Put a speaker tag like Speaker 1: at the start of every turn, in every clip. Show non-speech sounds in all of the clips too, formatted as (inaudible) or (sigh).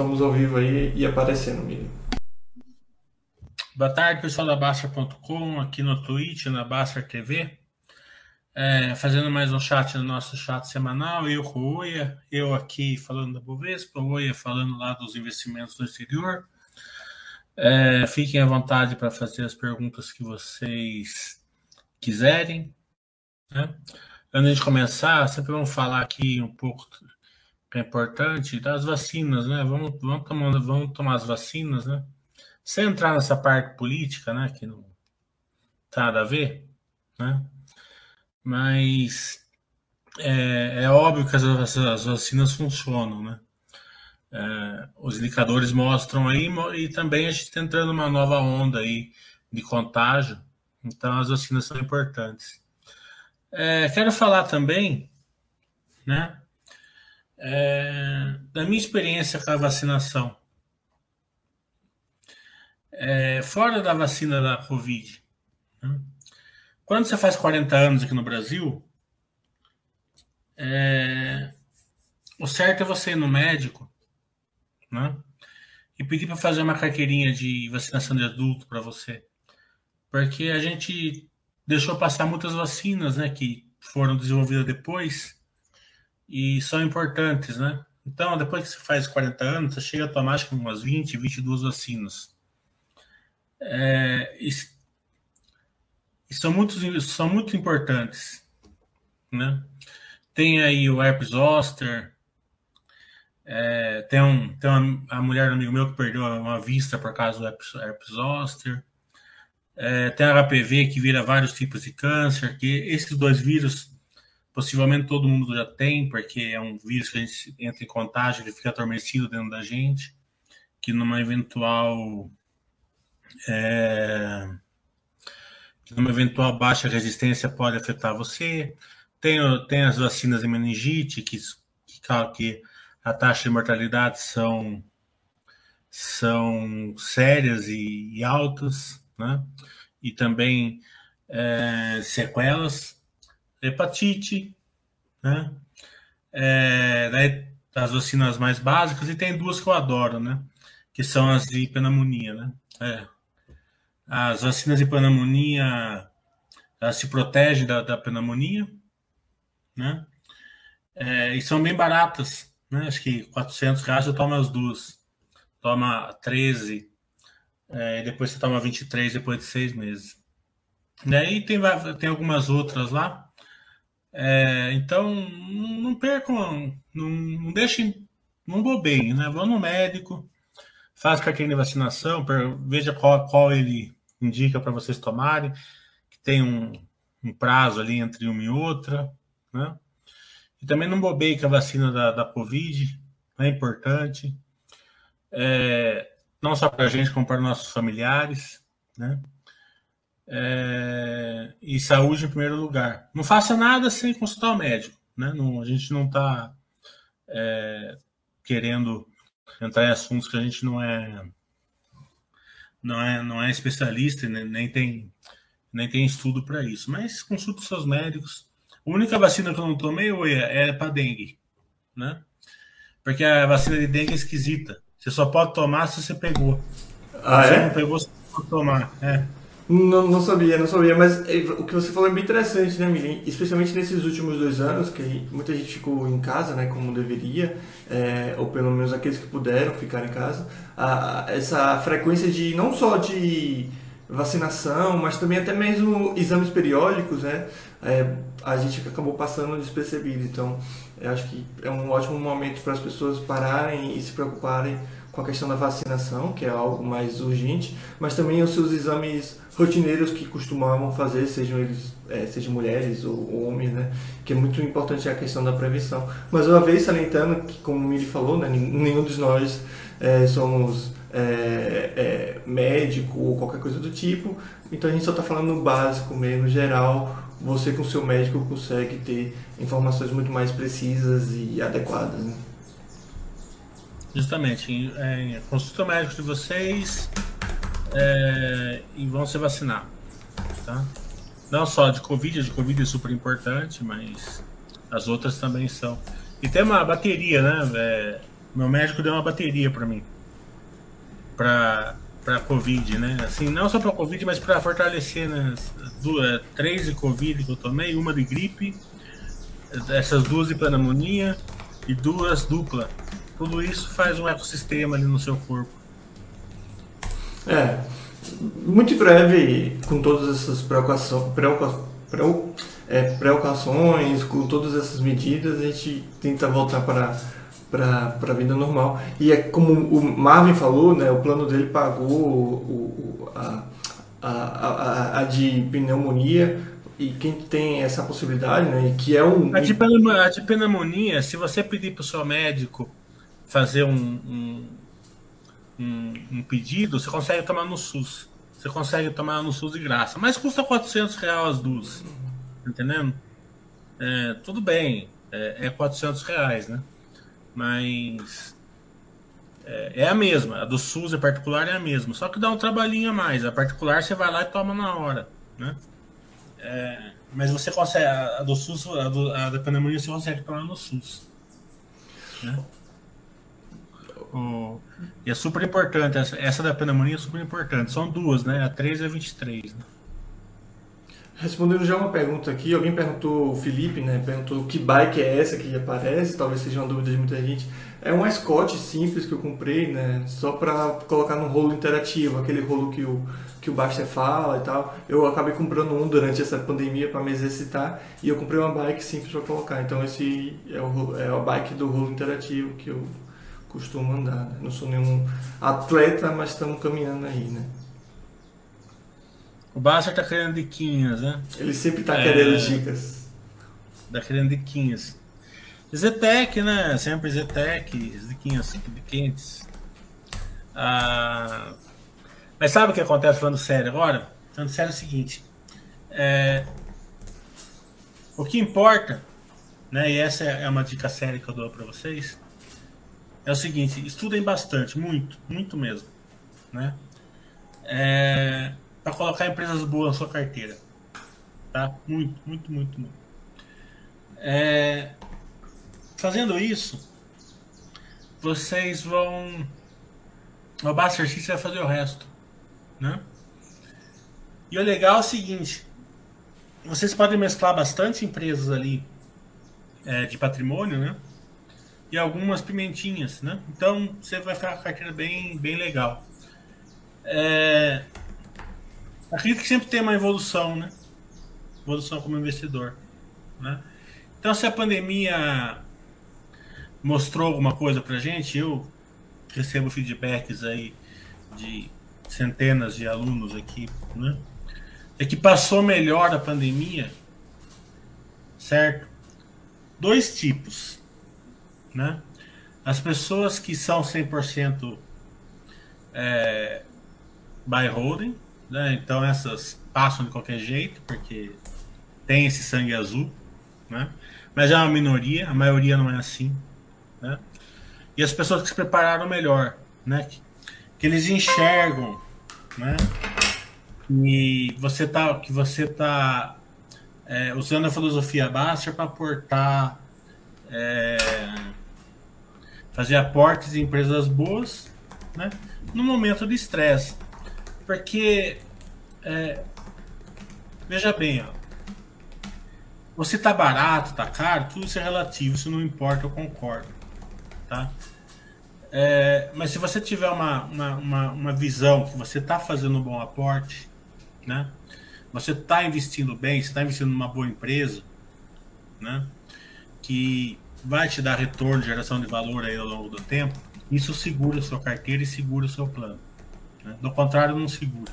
Speaker 1: estamos ao vivo aí e aparecendo, Miriam.
Speaker 2: Boa tarde, pessoal da Basta.com, aqui no Twitch, na Basta TV. É, fazendo mais um chat no nosso chat semanal, eu com o Oia, eu aqui falando da Bovespa, o Oia falando lá dos investimentos no exterior. É, fiquem à vontade para fazer as perguntas que vocês quiserem. Né? Antes de começar, sempre vamos falar aqui um pouco é importante das vacinas, né? Vamos, vamos, tomando, vamos tomar as vacinas, né? Sem entrar nessa parte política, né? Que não tem nada a ver, né? Mas é, é óbvio que as, as, vacinas funcionam, né? É, os indicadores mostram aí e também a gente está entrando numa nova onda aí de contágio, então as vacinas são importantes. É, quero falar também, né, é, da minha experiência com a vacinação. É, fora da vacina da Covid, né, quando você faz 40 anos aqui no Brasil, é, o certo é você ir no médico né, e pedir para fazer uma carteirinha de vacinação de adulto para você. Porque a gente deixou passar muitas vacinas né, que foram desenvolvidas depois e são importantes, né? Então, depois que você faz 40 anos, você chega a tomar acho que umas 20, 22 vacinas. É, e são muito, são muito importantes. Né? Tem aí o herpes zoster, é, tem, um, tem uma, a mulher do amigo meu que perdeu uma vista por causa do herpes, herpes zoster. É, tem HPV que vira vários tipos de câncer, que esses dois vírus possivelmente todo mundo já tem, porque é um vírus que a gente entra em contágio, ele fica adormecido dentro da gente, que numa eventual é, uma eventual baixa resistência pode afetar você. Tem, tem as vacinas de meningite, que, que, que a taxa de mortalidade são, são sérias e, e altas, né? E também é, sequelas. Hepatite, né? É, daí, as vacinas mais básicas, e tem duas que eu adoro, né? Que são as de pneumonia, né? É, as vacinas de pneumonia elas se protegem da, da pneumonia, né? É, e são bem baratas, né? Acho que 400 reais você toma as duas. Toma 13, é, e depois você toma 23 depois de seis meses. E tem, tem algumas outras lá. É, então, não percam, não, não deixem, não bobeiem, né? Vão no médico, faz carteirinha de vacinação, veja qual, qual ele indica para vocês tomarem, que tem um, um, prazo ali entre uma e outra, né? E também não bobeie com a vacina da, da Covid, é importante, é, não só para a gente, como para nossos familiares, né? É, e saúde em primeiro lugar. Não faça nada sem consultar o médico, né? Não, a gente não está é, querendo entrar em assuntos que a gente não é não é, não é especialista, nem, nem tem, nem tem estudo para isso. Mas consulte seus médicos. A única vacina que eu não tomei é, é para dengue, né? Porque a vacina de dengue é esquisita. Você só pode tomar se você pegou.
Speaker 1: Ah,
Speaker 2: se
Speaker 1: é?
Speaker 2: você não pegou, você não pode tomar. É.
Speaker 1: Não, não sabia, não sabia, mas eh, o que você falou é bem interessante, né, Mirim? Especialmente nesses últimos dois anos, que muita gente ficou em casa, né, como deveria, é, ou pelo menos aqueles que puderam ficar em casa, a, essa frequência de, não só de vacinação, mas também até mesmo exames periódicos, né, é, a gente acabou passando despercebido. Então, eu acho que é um ótimo momento para as pessoas pararem e se preocuparem com a questão da vacinação, que é algo mais urgente, mas também os seus exames rotineiros que costumavam fazer, sejam eles é, sejam mulheres ou, ou, homens, né? Que é muito importante a questão da prevenção. Mas uma vez salientando que, como o Mili falou, né, nenhum de nós é, somos é, é, médico ou qualquer coisa do tipo, então a gente só está falando no básico mesmo, geral. Você com seu médico consegue ter informações muito mais precisas e adequadas. Né?
Speaker 2: Justamente, é, consulta o médico de vocês é, e vão se vacinar, tá? Não só de Covid, de Covid é super importante, mas as outras também são. E tem uma bateria, né? É, meu médico deu uma bateria para mim. Para para Covid, né? Assim, não só para Covid, mas para fortalecer né? duas, três de Covid que eu tomei, uma de gripe, essas duas de pneumonia e duas dupla. Tudo isso faz um ecossistema ali no seu corpo.
Speaker 1: É, muito breve, com todas essas preocupações, é, precauções, com todas essas medidas, a gente tenta voltar para para a vida normal. E é como o Marvin falou, né, o plano dele pagou o, o, a, a, a, a, de pneumonia e quem tem essa possibilidade, né, que é um...
Speaker 2: A de pneumonia, se você pedir para o seu médico fazer um, um, um, um, pedido, você consegue tomar no SUS. Você consegue tomar no SUS de graça. Mas custa 400 reais as duas. Entendendo? É, tudo bem. É, é 400 reais, né? Mas é, é, a mesma. A do SUS, a particular, é a mesma. Só que dá um trabalhinho a mais. A particular você vai lá e toma na hora, né? É, mas você consegue, a do SUS, a, do, a da pneumonia você consegue tomar no SUS. Né? E é super importante, essa, essa da pneumonia é super importante. São duas, né? A 3 e a 23. Né?
Speaker 1: Respondendo já uma pergunta aqui, alguém perguntou, o Felipe, né? Perguntou que bike é essa que aparece, talvez seja uma dúvida de muita gente. É um Scott simples que eu comprei, né? Só para colocar no rolo interativo, aquele rolo que o, que o Baster fala e tal. Eu acabei comprando um durante essa pandemia para me exercitar e eu comprei uma bike simples para colocar. Então esse é, o, é a bike do rolo interativo que eu costumo andar. Né? Não sou nenhum atleta, mas estamos caminhando aí, né?
Speaker 2: O Basser tá querendo diquinhas, né?
Speaker 1: Ele sempre tá é... querendo dicas.
Speaker 2: Tá querendo diquinhas. Zetec, né? Sempre Zetec, diquinhas quentes. Ah... Mas sabe o que acontece falando sério agora? Falando sério é o seguinte. É... O que importa, né? E essa é uma dica séria que eu dou para vocês. É o seguinte, estudem bastante, muito, muito mesmo, né? É para colocar empresas boas na sua carteira. Tá? Muito, muito, muito, muito. É, fazendo isso, vocês vão. O Buster X vai fazer o resto. Né? E o legal é o seguinte: vocês podem mesclar bastante empresas ali é, de patrimônio, né? E algumas pimentinhas, né? Então você vai ficar com a carteira bem, bem legal. É, Acredito que sempre tem uma evolução, né? Evolução como investidor, né? Então, se a pandemia mostrou alguma coisa pra gente, eu recebo feedbacks aí de centenas de alunos aqui, né? É que passou melhor a pandemia, certo? Dois tipos, né? As pessoas que são 100% é, buy holding, né? Então essas passam de qualquer jeito, porque tem esse sangue azul, né? Mas é uma minoria, a maioria não é assim, né? E as pessoas que se prepararam melhor, né? Que, que eles enxergam, né? E você tá, que você tá é, usando a filosofia Baster para aportar, é, fazer aportes em empresas boas, né? No momento de estresse. Porque, é, veja bem, ó, você tá barato, tá caro, tudo isso é relativo, isso não importa, eu concordo, tá? É, mas se você tiver uma, uma, uma, uma, visão que você está fazendo um bom aporte, né? Você está investindo bem, você está investindo numa boa empresa, né? Que vai te dar retorno, geração de valor aí ao longo do tempo. Isso segura a sua carteira e segura o seu plano. Né? Do contrário, não segura.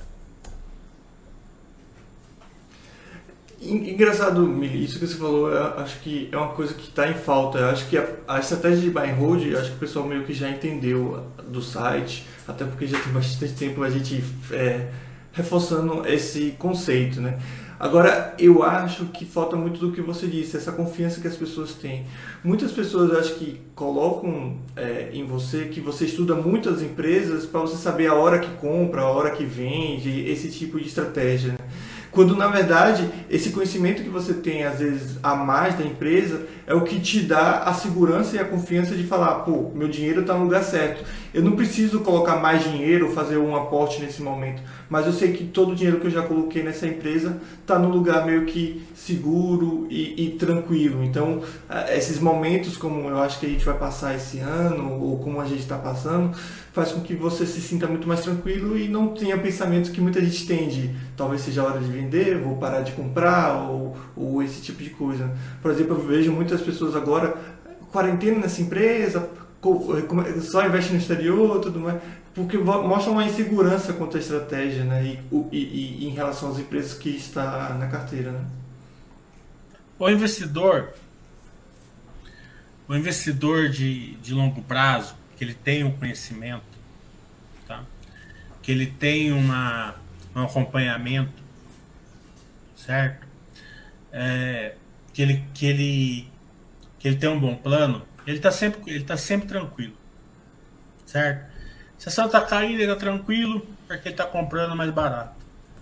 Speaker 1: Engraçado, isso que você falou, acho que é uma coisa que está em falta. Eu acho que a, a, estratégia de buy and hold, acho que o pessoal meio que já entendeu do site, até porque já tem bastante tempo a gente é, reforçando esse conceito, né? Agora, eu acho que falta muito do que você disse, essa confiança que as pessoas têm. Muitas pessoas acho que colocam é, em você que você estuda muitas empresas para você saber a hora que compra, a hora que vende, esse tipo de estratégia. Né? Quando na verdade esse conhecimento que você tem às vezes a mais da empresa é o que te dá a segurança e a confiança de falar, pô, meu dinheiro está no lugar certo. Eu não preciso colocar mais dinheiro, fazer um aporte nesse momento, mas eu sei que todo o dinheiro que eu já coloquei nessa empresa está no lugar meio que seguro e, e, tranquilo. Então, esses momentos, como eu acho que a gente vai passar esse ano, ou como a gente está passando, faz com que você se sinta muito mais tranquilo e não tenha pensamentos que muita gente tem de talvez seja a hora de vender, vou parar de comprar, ou, ou esse tipo de coisa. Por exemplo, eu vejo muitas pessoas agora, quarentena nessa empresa, só investe no exterior, tudo mais, porque mostra uma insegurança quanto à estratégia, né, e, e, e em relação às empresas que está na carteira, né.
Speaker 2: O investidor, o investidor de, de longo prazo, que ele tem um conhecimento, tá? que ele tem uma, um acompanhamento, certo? É, que, ele, que, ele, que ele tem um bom plano, ele está sempre, ele tá sempre tranquilo, certo? Se a ação caindo, ele está tranquilo, porque ele está comprando mais barato,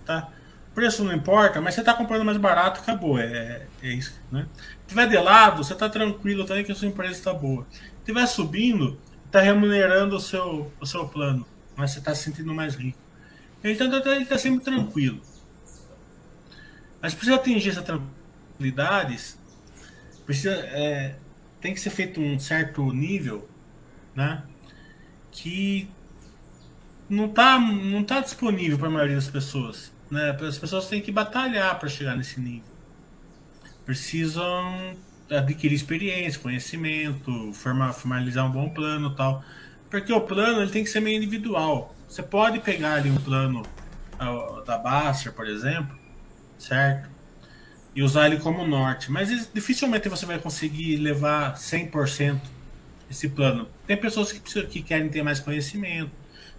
Speaker 2: tá? Preço não importa, mas você está comprando mais barato, acabou, é, é isso, né? Se tiver de lado, você está tranquilo, também que a sua empresa está boa. Se estiver subindo, está remunerando o seu, o seu plano, mas você está se sentindo mais rico. Então ele está sempre tranquilo. Mas precisa atingir essa tranquilidade, precisa, é, tem que ser feito um certo nível, né? Que não está não tá disponível para a maioria das pessoas. Né? As pessoas têm que batalhar para chegar nesse nível. Precisam adquirir experiência, conhecimento, formalizar um bom plano tal. Porque o plano ele tem que ser meio individual. Você pode pegar ali um plano da Baster, por exemplo, certo? E usar ele como norte. Mas dificilmente você vai conseguir levar 100% esse plano. Tem pessoas que, que querem ter mais conhecimento,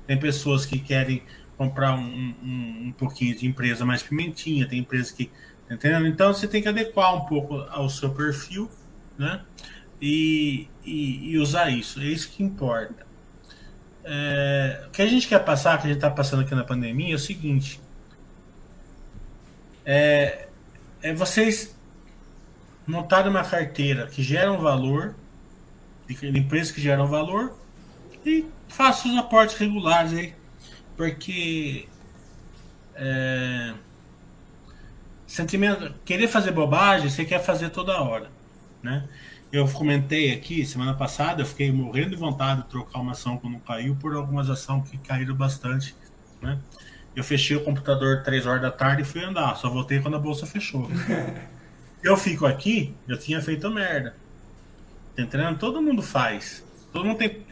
Speaker 2: tem pessoas que querem comprar um, um, um pouquinho de empresa mais pimentinha, tem empresas que Entendeu? Então você tem que adequar um pouco ao seu perfil, né? E, e, e usar isso. É isso que importa. É, o que a gente quer passar, que a gente está passando aqui na pandemia, é o seguinte: é, é vocês montarem uma carteira que gera um valor, de empresas que geram valor, e façam os aportes regulares aí, porque é, sentimento, querer fazer bobagem, você quer fazer toda hora, né? Eu comentei aqui semana passada, eu fiquei morrendo de vontade de trocar uma ação que não caiu por algumas ações que caíram bastante, né? Eu fechei o computador três horas da tarde e fui andar, só voltei quando a bolsa fechou. (laughs) eu fico aqui, eu tinha feito merda. Tá entendendo? Todo mundo faz. Todo mundo tem,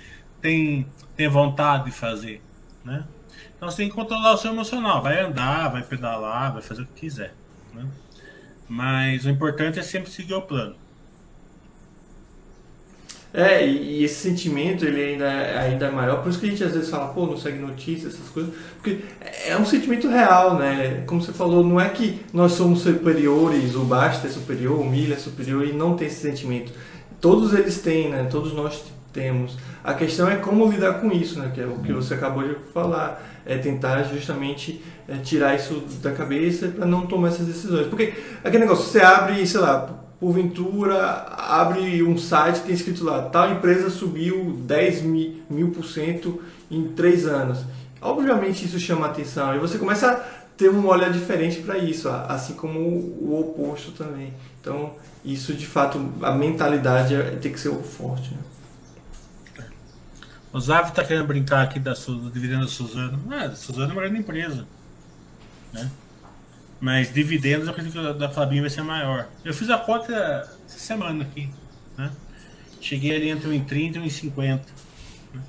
Speaker 2: tem, tem vontade de fazer, né? Então você tem que controlar o seu emocional. Vai andar, vai pedalar, vai fazer o que quiser. Né? Mas o importante é sempre seguir o plano.
Speaker 1: É, e, esse sentimento ele ainda, ainda é maior, por isso que a gente às vezes fala, pô, não segue notícias, essas coisas, porque é um sentimento real, né? Como você falou, não é que nós somos superiores, o Basta é superior, o Milha é superior e não tem esse sentimento. Todos eles têm, né? Todos nós temos. A questão é como lidar com isso, né? Que é o que você acabou de falar. É tentar justamente é, tirar isso da cabeça para não tomar essas decisões. Porque aquele negócio, você abre, sei lá, porventura, abre um site tem escrito lá, tal empresa subiu 10 mil, mil por cento em três anos. Obviamente isso chama atenção e você começa a ter um olhar diferente para isso, assim como o oposto também. Então, isso de fato, a mentalidade é, tem que ser forte. Né?
Speaker 2: O Zav tá querendo brincar aqui da, do dividendo da Suzano. Ah, a Suzano é uma grande empresa. Né? Mas dividendos eu acredito que da Fabinho vai ser maior. Eu fiz a conta essa semana aqui. Né? Cheguei ali entre 1,30 e 1,50. Né?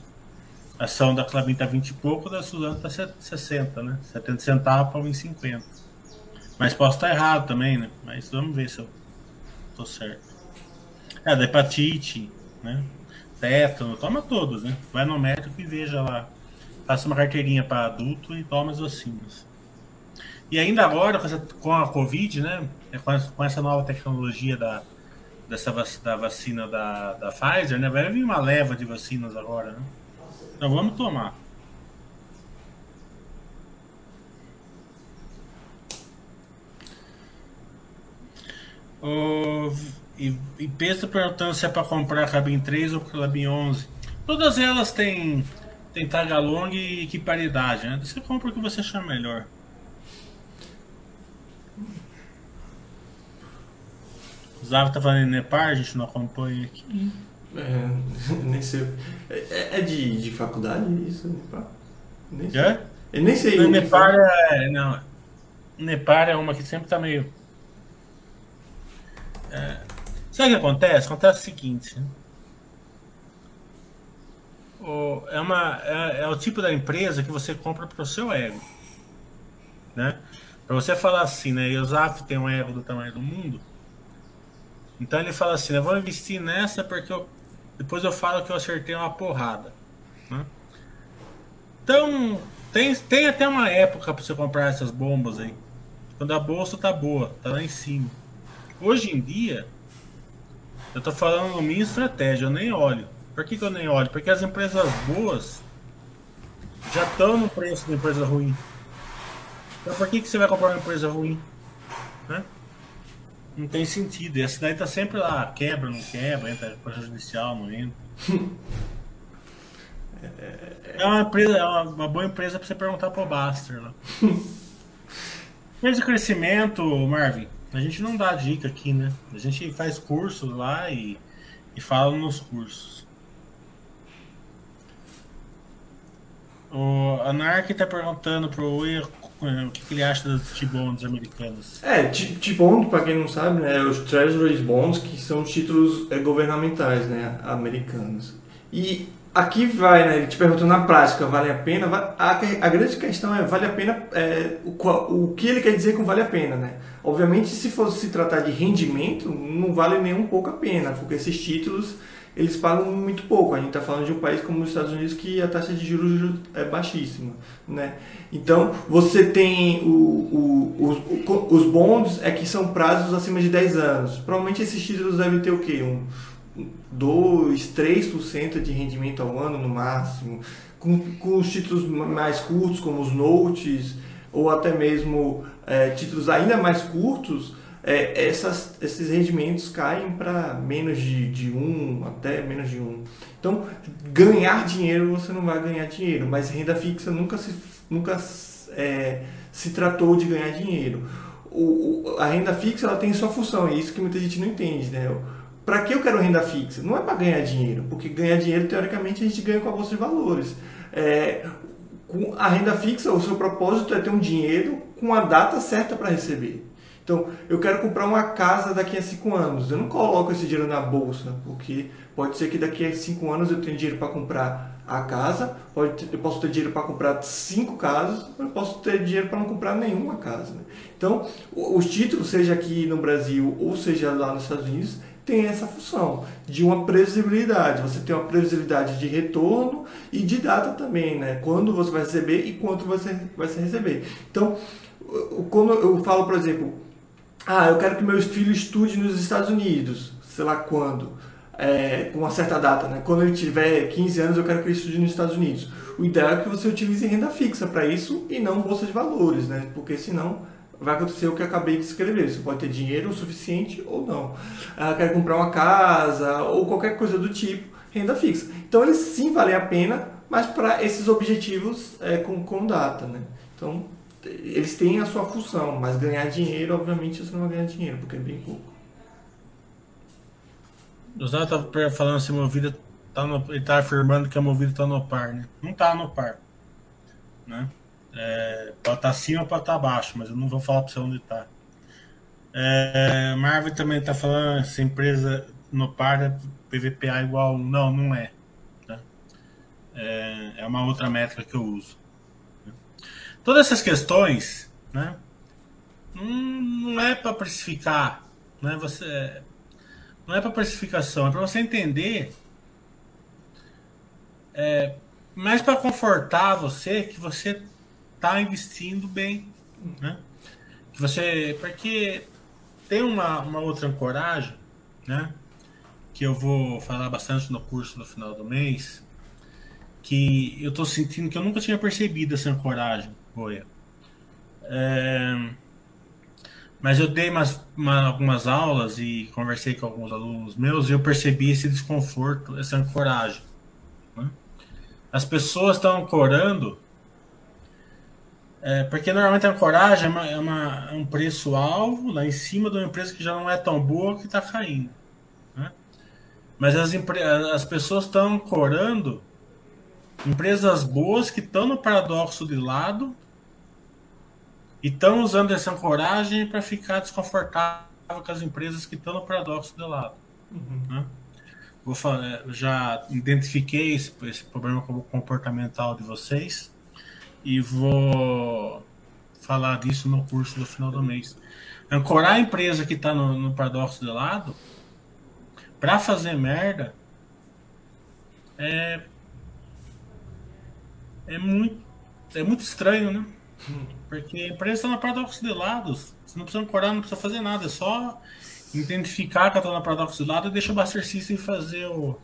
Speaker 2: A ação da Clabin tá 20 e pouco, da Suzano tá 60, né? 70 centavos para 1,50. Mas posso estar errado também, né? Mas vamos ver se eu tô certo. É, da hepatite, né? Tétano, toma todos, né? Vai no médico e veja lá. Faça uma carteirinha para adulto e toma as vacinas. E ainda agora, com, essa, com a Covid, né? É com essa, com essa nova tecnologia da, dessa da vacina da, da Pfizer, né? Vai vir uma leva de vacinas agora, né? Então vamos tomar. O e, e pensa perguntando se é para comprar a cabine 3 ou a cabine 11. Todas elas têm, têm tagalong e que paridade, né? Você compra o que você achar melhor. O Zava tá falando em Nepar, a gente não acompanha aqui.
Speaker 1: É, (laughs) nem sei. É, é de, de faculdade isso, Nepar? Nem sei.
Speaker 2: É?
Speaker 1: Eu nem sei.
Speaker 2: Nepar é. Não. Nepar é uma que sempre tá meio. É, sabe o que acontece? Acontece o seguinte. né? O- é, uma, é, é o tipo da empresa que você compra pro seu ego. Né? Pra você falar assim, né? O Zaf tem um ego do tamanho do mundo. Então ele fala assim, eu vou investir nessa porque eu- depois eu falo que eu acertei uma porrada. né? Então, tem, tem até uma época para você comprar essas bombas aí. Quando a bolsa tá boa, tá lá em cima. Hoje em dia, eu tô falando minha estratégia, eu nem olho. Por que, que eu nem olho? Porque as empresas boas já estão no preço da empresa ruim. Então por que, que você vai comprar uma empresa ruim? Né? Não tem sentido. E essa daí tá sempre lá, quebra, não quebra, entra coisa judicial, não entra. (laughs) É uma empresa, é uma, uma boa empresa para você perguntar pro Baster lá. (laughs) Empresa de crescimento, Marvin, a gente não dá dica aqui, né? A gente faz cursos lá e, e fala nos cursos. O Anark tá perguntando pro Oi o que, que ele acha das T-bonds americanas.
Speaker 1: É, T-Bond, para quem não sabe, né, é os Treasury Bonds, que são os títulos é, governamentais né, americanos. E aqui vai, né, ele te perguntou na prática, vale a pena? A, a grande questão é, vale a pena, é, o, o que ele quer dizer com vale a pena, né? Obviamente, se fosse se tratar de rendimento, não vale nem um pouco a pena, porque esses títulos, eles pagam muito pouco. A gente está falando de um país como os Estados Unidos que a taxa de juros é baixíssima, né? Então, você tem o, o- os, os bonds é que são prazos acima de 10 anos. Provavelmente esses títulos devem ter o quê? Um, 2, 3% de rendimento ao ano no máximo. Com, com os títulos mais curtos, como os notes, ou até mesmo é, títulos ainda mais curtos, é, essas, esses rendimentos caem para menos de, de 1 até menos de 1. Então, ganhar dinheiro você não vai ganhar dinheiro, mas renda fixa nunca se, nunca, é, se tratou de ganhar dinheiro. O, a renda fixa ela tem sua função, é isso que muita gente não entende. Né? Para que eu quero renda fixa? Não é para ganhar dinheiro, porque ganhar dinheiro, teoricamente, a gente ganha com a bolsa de valores. É, a renda fixa, o seu propósito é ter um dinheiro com a data certa para receber. Então, eu quero comprar uma casa daqui a cinco anos. Eu não coloco esse dinheiro na bolsa, porque pode ser que daqui a cinco anos eu tenha dinheiro para comprar a casa, pode eu posso ter dinheiro para comprar cinco casas, eu posso ter dinheiro para não comprar nenhuma casa. né? Então, os títulos, seja aqui no Brasil ou seja lá nos Estados Unidos, tem essa função de uma previsibilidade. Você tem uma previsibilidade de retorno e de data também, né? Quando você vai receber e quanto você vai receber. Então, quando eu falo, por exemplo, ah, eu quero que meus filhos estudem nos Estados Unidos, sei lá quando, é, com uma certa data, né? Quando ele tiver 15 anos, eu quero que ele estude nos Estados Unidos. O ideal é que você utilize renda fixa para isso e não bolsa de valores, né? Porque senão vai acontecer o que eu acabei de escrever. Você pode ter dinheiro o suficiente ou não. Ah, quero comprar uma casa ou qualquer coisa do tipo, renda fixa. Então eles sim valem a pena, mas para esses objetivos é, com, com data, né? Então eles têm a sua função, mas ganhar dinheiro, obviamente, você não vai ganhar dinheiro, porque é bem pouco.
Speaker 2: O Zé tá falando se a movida tá no, ele tá afirmando que a movida tá no par, né? Não tá no par, né? É, pode estar acima ou pode estar abaixo, mas eu não vou falar para você onde tá. É, Marvel também tá falando se empresa no par é PVPA igual a 1. Não, não é. né? É, é uma outra métrica que eu uso. Todas essas questões, né? Não, não é para precificar, né? Você não é para precificação, é para você entender, é, mais para confortar você que você está investindo bem, né? Você, porque tem uma, uma outra ancoragem, né? Que eu vou falar bastante no curso no final do mês, que eu estou sentindo que eu nunca tinha percebido essa ancoragem, Boia. É, Mas eu dei umas, uma, algumas aulas e conversei com alguns alunos meus e eu percebi esse desconforto, essa ancoragem. Né? As pessoas estão ancorando é, porque normalmente a ancoragem é, uma, é, uma, é um preço-alvo lá em cima de uma empresa que já não é tão boa que está caindo. Né? Mas as, as pessoas estão ancorando empresas boas que estão no paradoxo de lado e estão usando essa ancoragem para ficar desconfortável com as empresas que estão no paradoxo de lado. Uhum. Né? Vou falar, já identifiquei esse, esse problema comportamental de vocês e vou falar disso no curso do final do mês. Ancorar a empresa que está no, no paradoxo de lado para fazer merda é é muito é muito estranho, né? Porque a empresa está na paradoxo de lados. Você não precisa ancorar, não precisa fazer nada. É só identificar que ela está na paradoxo de lado e deixa o Buster System fazer o,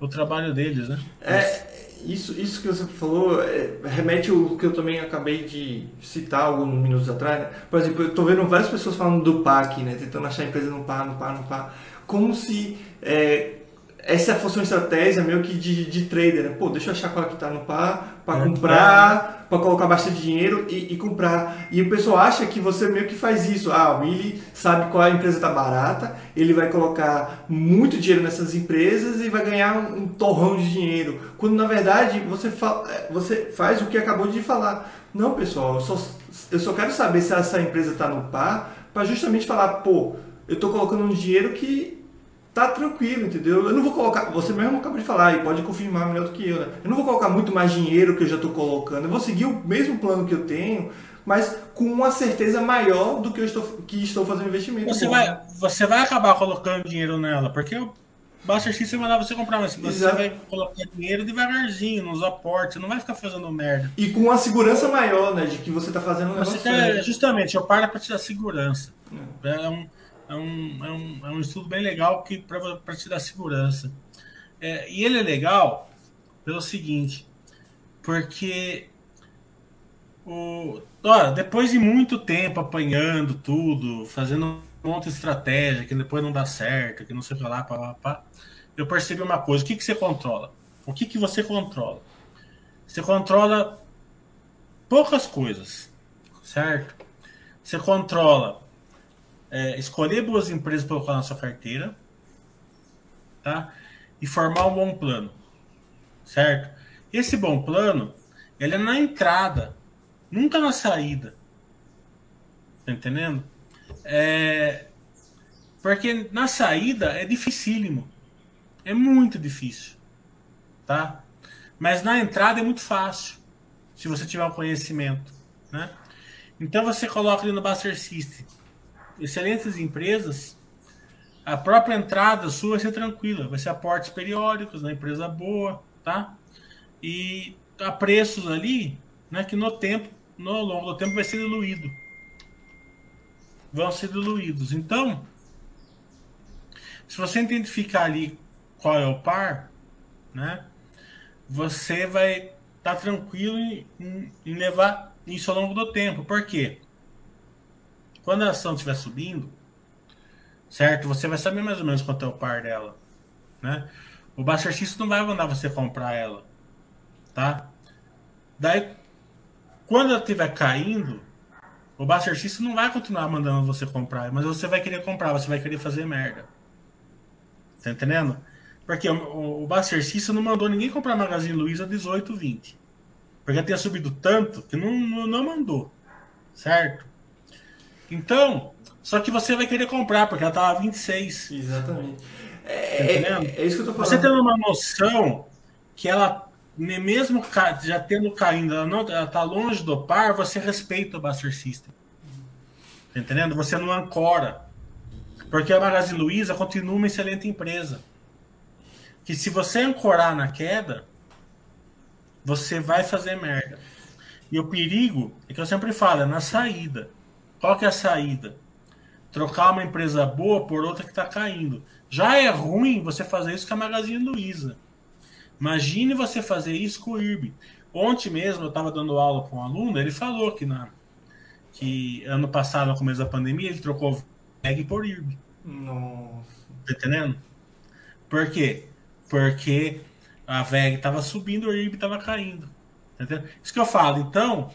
Speaker 2: o trabalho deles, né?
Speaker 1: É, isso, isso que você falou é, remete ao que eu também acabei de citar alguns minutos atrás. Né? Por exemplo, eu estou vendo várias pessoas falando do PAC, né? Tentando achar a empresa no PAC, no PAC, no PAC. Como se é, essa fosse uma estratégia meio que de, de trader, né? Pô, deixa eu achar qual é que tá no par para é, comprar, para colocar bastante dinheiro e, e, comprar. E o pessoal acha que você meio que faz isso. Ah, o Willy sabe qual a empresa tá barata, ele vai colocar muito dinheiro nessas empresas e vai ganhar um, um torrão de dinheiro. Quando na verdade você, fa você faz o que acabou de falar. Não, pessoal, eu só, eu só quero saber se essa empresa tá no par para justamente falar, pô, eu tô colocando um dinheiro que tá tranquilo, entendeu? Eu não vou colocar, você mesmo acabou de falar e pode confirmar melhor do que eu, né? Eu não vou colocar muito mais dinheiro que eu já estou colocando, eu vou seguir o mesmo plano que eu tenho, mas com uma certeza maior do que eu estou, que estou fazendo investimento.
Speaker 2: Você, vai, você vai acabar colocando dinheiro nela, porque o Buster System vai mandar você comprar, mas você Exato. vai colocar dinheiro devagarzinho, nos aportes, você não vai ficar fazendo merda.
Speaker 1: E com uma segurança maior, né, de que você está fazendo um
Speaker 2: você quer, Justamente, eu paro para te dar segurança. É, é um é um, é um, é um estudo bem legal que para te dar segurança. É, e ele é legal pelo seguinte, porque o, ó, depois de muito tempo apanhando tudo, fazendo um monte de estratégia que depois não dá certo, que não sei o que lá, pá, pá, pá, eu percebi uma coisa: o que, que você controla? O que, que você controla? Você controla poucas coisas, certo? Você controla é, escolher boas empresas para colocar na sua carteira, tá? E formar um bom plano, certo? Esse bom plano, ele é na entrada, nunca na saída. Tá entendendo? É, porque na saída é dificílimo. É muito difícil. Tá? Mas na entrada é muito fácil. Se você tiver um conhecimento. Né? Então você coloca ali no Buster System excelentes empresas, a própria entrada sua vai ser tranquila, vai ser aportes periódicos na empresa boa, tá? E a preços ali, né, que no tempo, no longo do tempo vai ser diluído. Vão ser diluídos. Então, se você identificar ali qual é o par, né, você vai estar tá tranquilo em, em levar isso ao longo do tempo. Por quê? Quando a ação estiver subindo, certo? Você vai saber mais ou menos quanto é o par dela, né? O System não vai mandar você comprar ela, tá? Daí, quando ela estiver caindo, o System não vai continuar mandando você comprar, mas você vai querer comprar, você vai querer fazer merda. Tá entendendo? Porque o, System não mandou ninguém comprar Magazine Luiza 18, 20. Porque tinha subido tanto que não, não mandou. Certo? Então, só que você vai querer comprar, porque ela tava 26.
Speaker 1: Exatamente.
Speaker 2: É, tá é, é, isso que eu tô falando. Você tendo uma noção que ela, mesmo já tendo caindo, ela, não, ela tá longe do par, você respeita o Buster System. Tá entendendo? Você não ancora. Porque a Magazine Luiza continua uma excelente empresa. Que se você ancorar na queda, você vai fazer merda. E o perigo é que eu sempre falo, é na saída. Qual que é a saída? Trocar uma empresa boa por outra que está caindo. Já é ruim você fazer isso com a Magazine Luiza. Imagine você fazer isso com o IRB. Ontem mesmo eu estava dando aula com um aluno, ele falou que na, que ano passado, no começo da pandemia, ele trocou VEG por IRB.
Speaker 1: Nossa.
Speaker 2: Tá entendendo? Por quê? Porque a VEG estava subindo, o IRB estava caindo. Tá entendendo? Isso que eu falo. Então,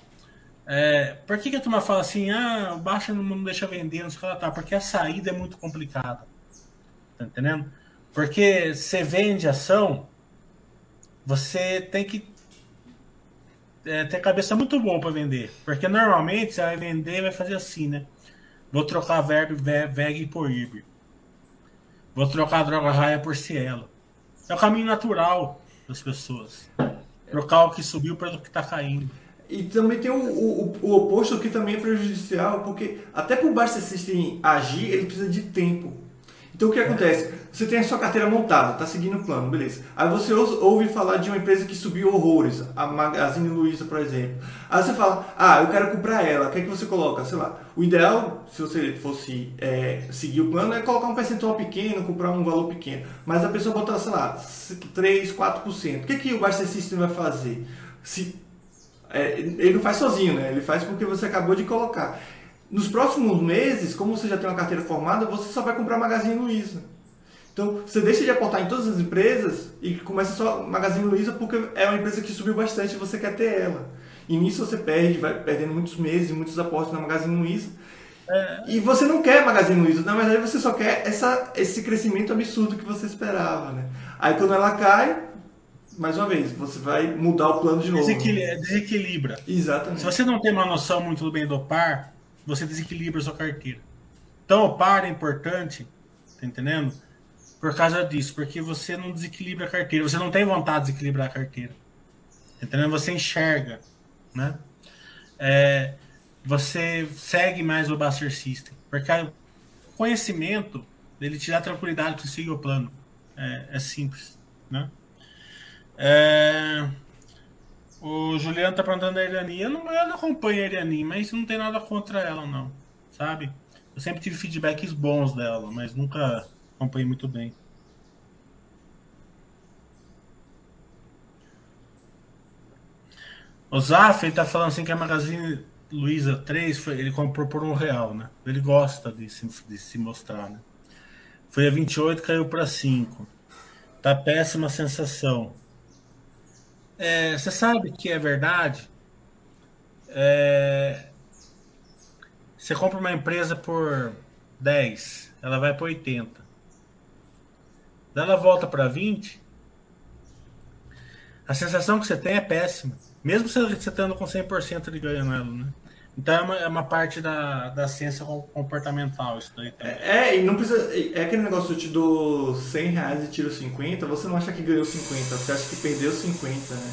Speaker 2: é, por que, que a turma fala assim, ah, baixa não deixa vender, não sei o que lá, tá? Porque a saída é muito complicada. Tá entendendo? Porque você vende ação, você tem que é, ter cabeça muito boa para vender. Porque normalmente você vai vender vai fazer assim, né? Vou trocar verbo VEG por IRB. Vou trocar droga raia por cielo. É o caminho natural das pessoas. Trocar o que subiu pelo que está caindo.
Speaker 1: E também tem o, o, o, oposto que também é prejudicial, porque até por baixo System agir, ele precisa de tempo. Então o que acontece? Você tem a sua carteira montada, está seguindo o plano, beleza. Aí você ouve falar de uma empresa que subiu horrores, a Magazine Luiza, por exemplo. Aí você fala, ah, eu quero comprar ela, o que é que você coloca? Sei lá, o ideal, se você fosse é, seguir o plano, é colocar um percentual pequeno, comprar um valor pequeno. Mas a pessoa botar, sei lá, 3, 4%. O que, é que o Buster System vai fazer? Se, é, ele não faz sozinho, né? Ele faz porque você acabou de colocar. Nos próximos meses, como você já tem uma carteira formada, você só vai comprar Magazine Luiza. Então, você deixa de aportar em todas as empresas e começa só Magazine Luiza porque é uma empresa que subiu bastante e você quer ter ela. E nisso você perde, vai perdendo muitos meses e muitos aportes na Magazine Luiza. É. E você não quer Magazine Luiza, na verdade você só quer essa, esse crescimento absurdo que você esperava. Né? Aí quando ela cai, mais uma vez, você vai mudar o plano de novo.
Speaker 2: Desequilibra. desequilibra.
Speaker 1: Exatamente.
Speaker 2: Se você não tem uma noção muito bem do par, você desequilibra a sua carteira. Então, o par é importante, tá entendendo? Por causa disso, porque você não desequilibra a carteira, você não tem vontade de desequilibrar a carteira. Tá entendendo? Você enxerga, né? É, você segue mais o Buster System, porque o conhecimento ele te dá tranquilidade para seguir o plano. É, é simples, né? É... O Juliano tá perguntando da Eliani. Eu não, eu não acompanho a Eliani, mas não tem nada contra ela, não. Sabe? Eu sempre tive feedbacks bons dela, mas nunca acompanhei muito bem. O Zaf, ele tá falando assim que a Magazine Luiza 3 foi, ele comprou por um real, né? Ele gosta de se, de se mostrar, né? Foi a 28, caiu para 5. Tá péssima sensação. É, você sabe que é verdade? É, você compra uma empresa por 10, ela vai para 80. Daí ela volta para 20. A sensação que você tem é péssima. Mesmo você estando com 100% de ganho nela, né? Então é uma, é uma, parte da, da ciência comportamental isso daí.
Speaker 1: É, é, e não precisa. É aquele negócio, eu te dou 100 reais e tiro 50, você não acha que ganhou 50, você acha que perdeu 50, né?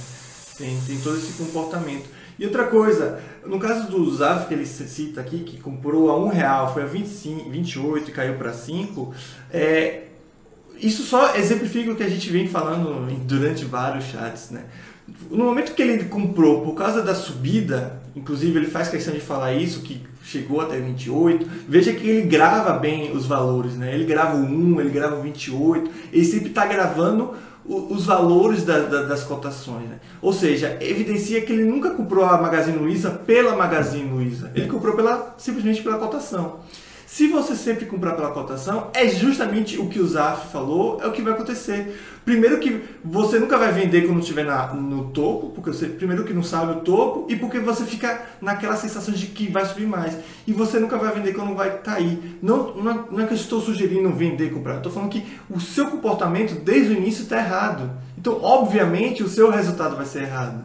Speaker 1: Tem, tem todo esse comportamento. E outra coisa, no caso do Zaf que ele cita aqui, que comprou a 1 real, foi a 25, 28 e caiu para 5, é, isso só exemplifica o que a gente vem falando durante vários chats, né? No momento que ele comprou por causa da subida, inclusive ele faz questão de falar isso, que chegou até 28, veja que ele grava bem os valores, né? Ele grava o 1, ele grava o 28, ele sempre está gravando os valores da, da, das cotações. Né? Ou seja, evidencia que ele nunca comprou a Magazine Luiza pela Magazine Luiza, ele comprou pela, simplesmente pela cotação. Se você sempre comprar pela cotação, é justamente o que o Zaf falou, é o que vai acontecer. Primeiro que você nunca vai vender quando estiver na, no topo, porque você primeiro que não sabe o topo e porque você fica naquela sensação de que vai subir mais. E você nunca vai vender quando vai cair. Não, não, é, não é que eu estou sugerindo vender comprar, eu estou falando que o seu comportamento desde o início está errado. Então, obviamente, o seu resultado vai ser errado.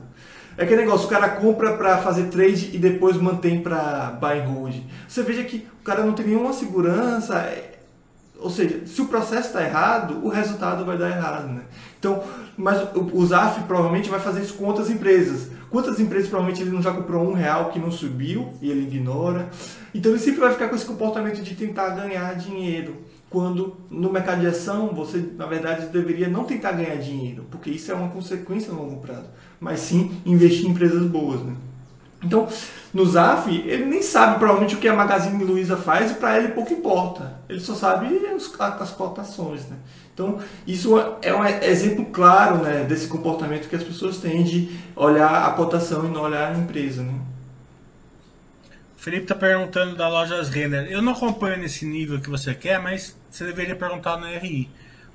Speaker 1: É aquele negócio, o cara compra para fazer trade e depois mantém para buy and hold. Você veja que o cara não tem nenhuma segurança, é, ou seja, se o processo está errado, o resultado vai dar errado. Né? Então, mas o ZAF provavelmente vai fazer isso com outras empresas. Quantas empresas provavelmente ele não já comprou um real que não subiu e ele ignora? Então ele sempre vai ficar com esse comportamento de tentar ganhar dinheiro. Quando no mercado de ação você, na verdade, deveria não tentar ganhar dinheiro, porque isso é uma consequência no longo prazo mas sim investir em empresas boas. Né? Então, no ZAF, ele nem sabe provavelmente o que a Magazine Luiza faz e para ele pouco importa. Ele só sabe as cotações. Né? Então, isso é um exemplo claro né, desse comportamento que as pessoas têm de olhar a cotação e não olhar a empresa. Né?
Speaker 2: Felipe está perguntando da lojas Renner. Eu não acompanho nesse nível que você quer, mas você deveria perguntar no RI.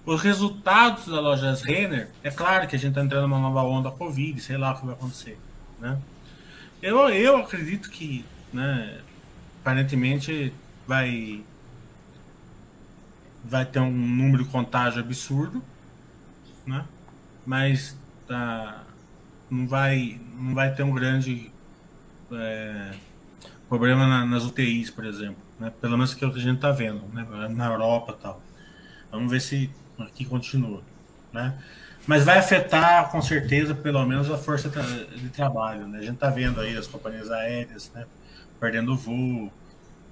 Speaker 2: Os resultados da lojas Renner, é claro que a gente está entrando numa nova onda Covid, sei lá o que vai acontecer. Né? Eu, eu acredito que, né, aparentemente, vai, vai ter um número de contágio absurdo, né? mas tá, não, vai, não vai ter um grande. É, problema na, nas UTIs, por exemplo. Né? Pelo menos que é o que a gente está vendo, né? na Europa e tal. Vamos ver se aqui continua. Né? Mas vai afetar, com certeza, pelo menos a força de trabalho. Né? A gente está vendo aí as companhias aéreas né? perdendo voo,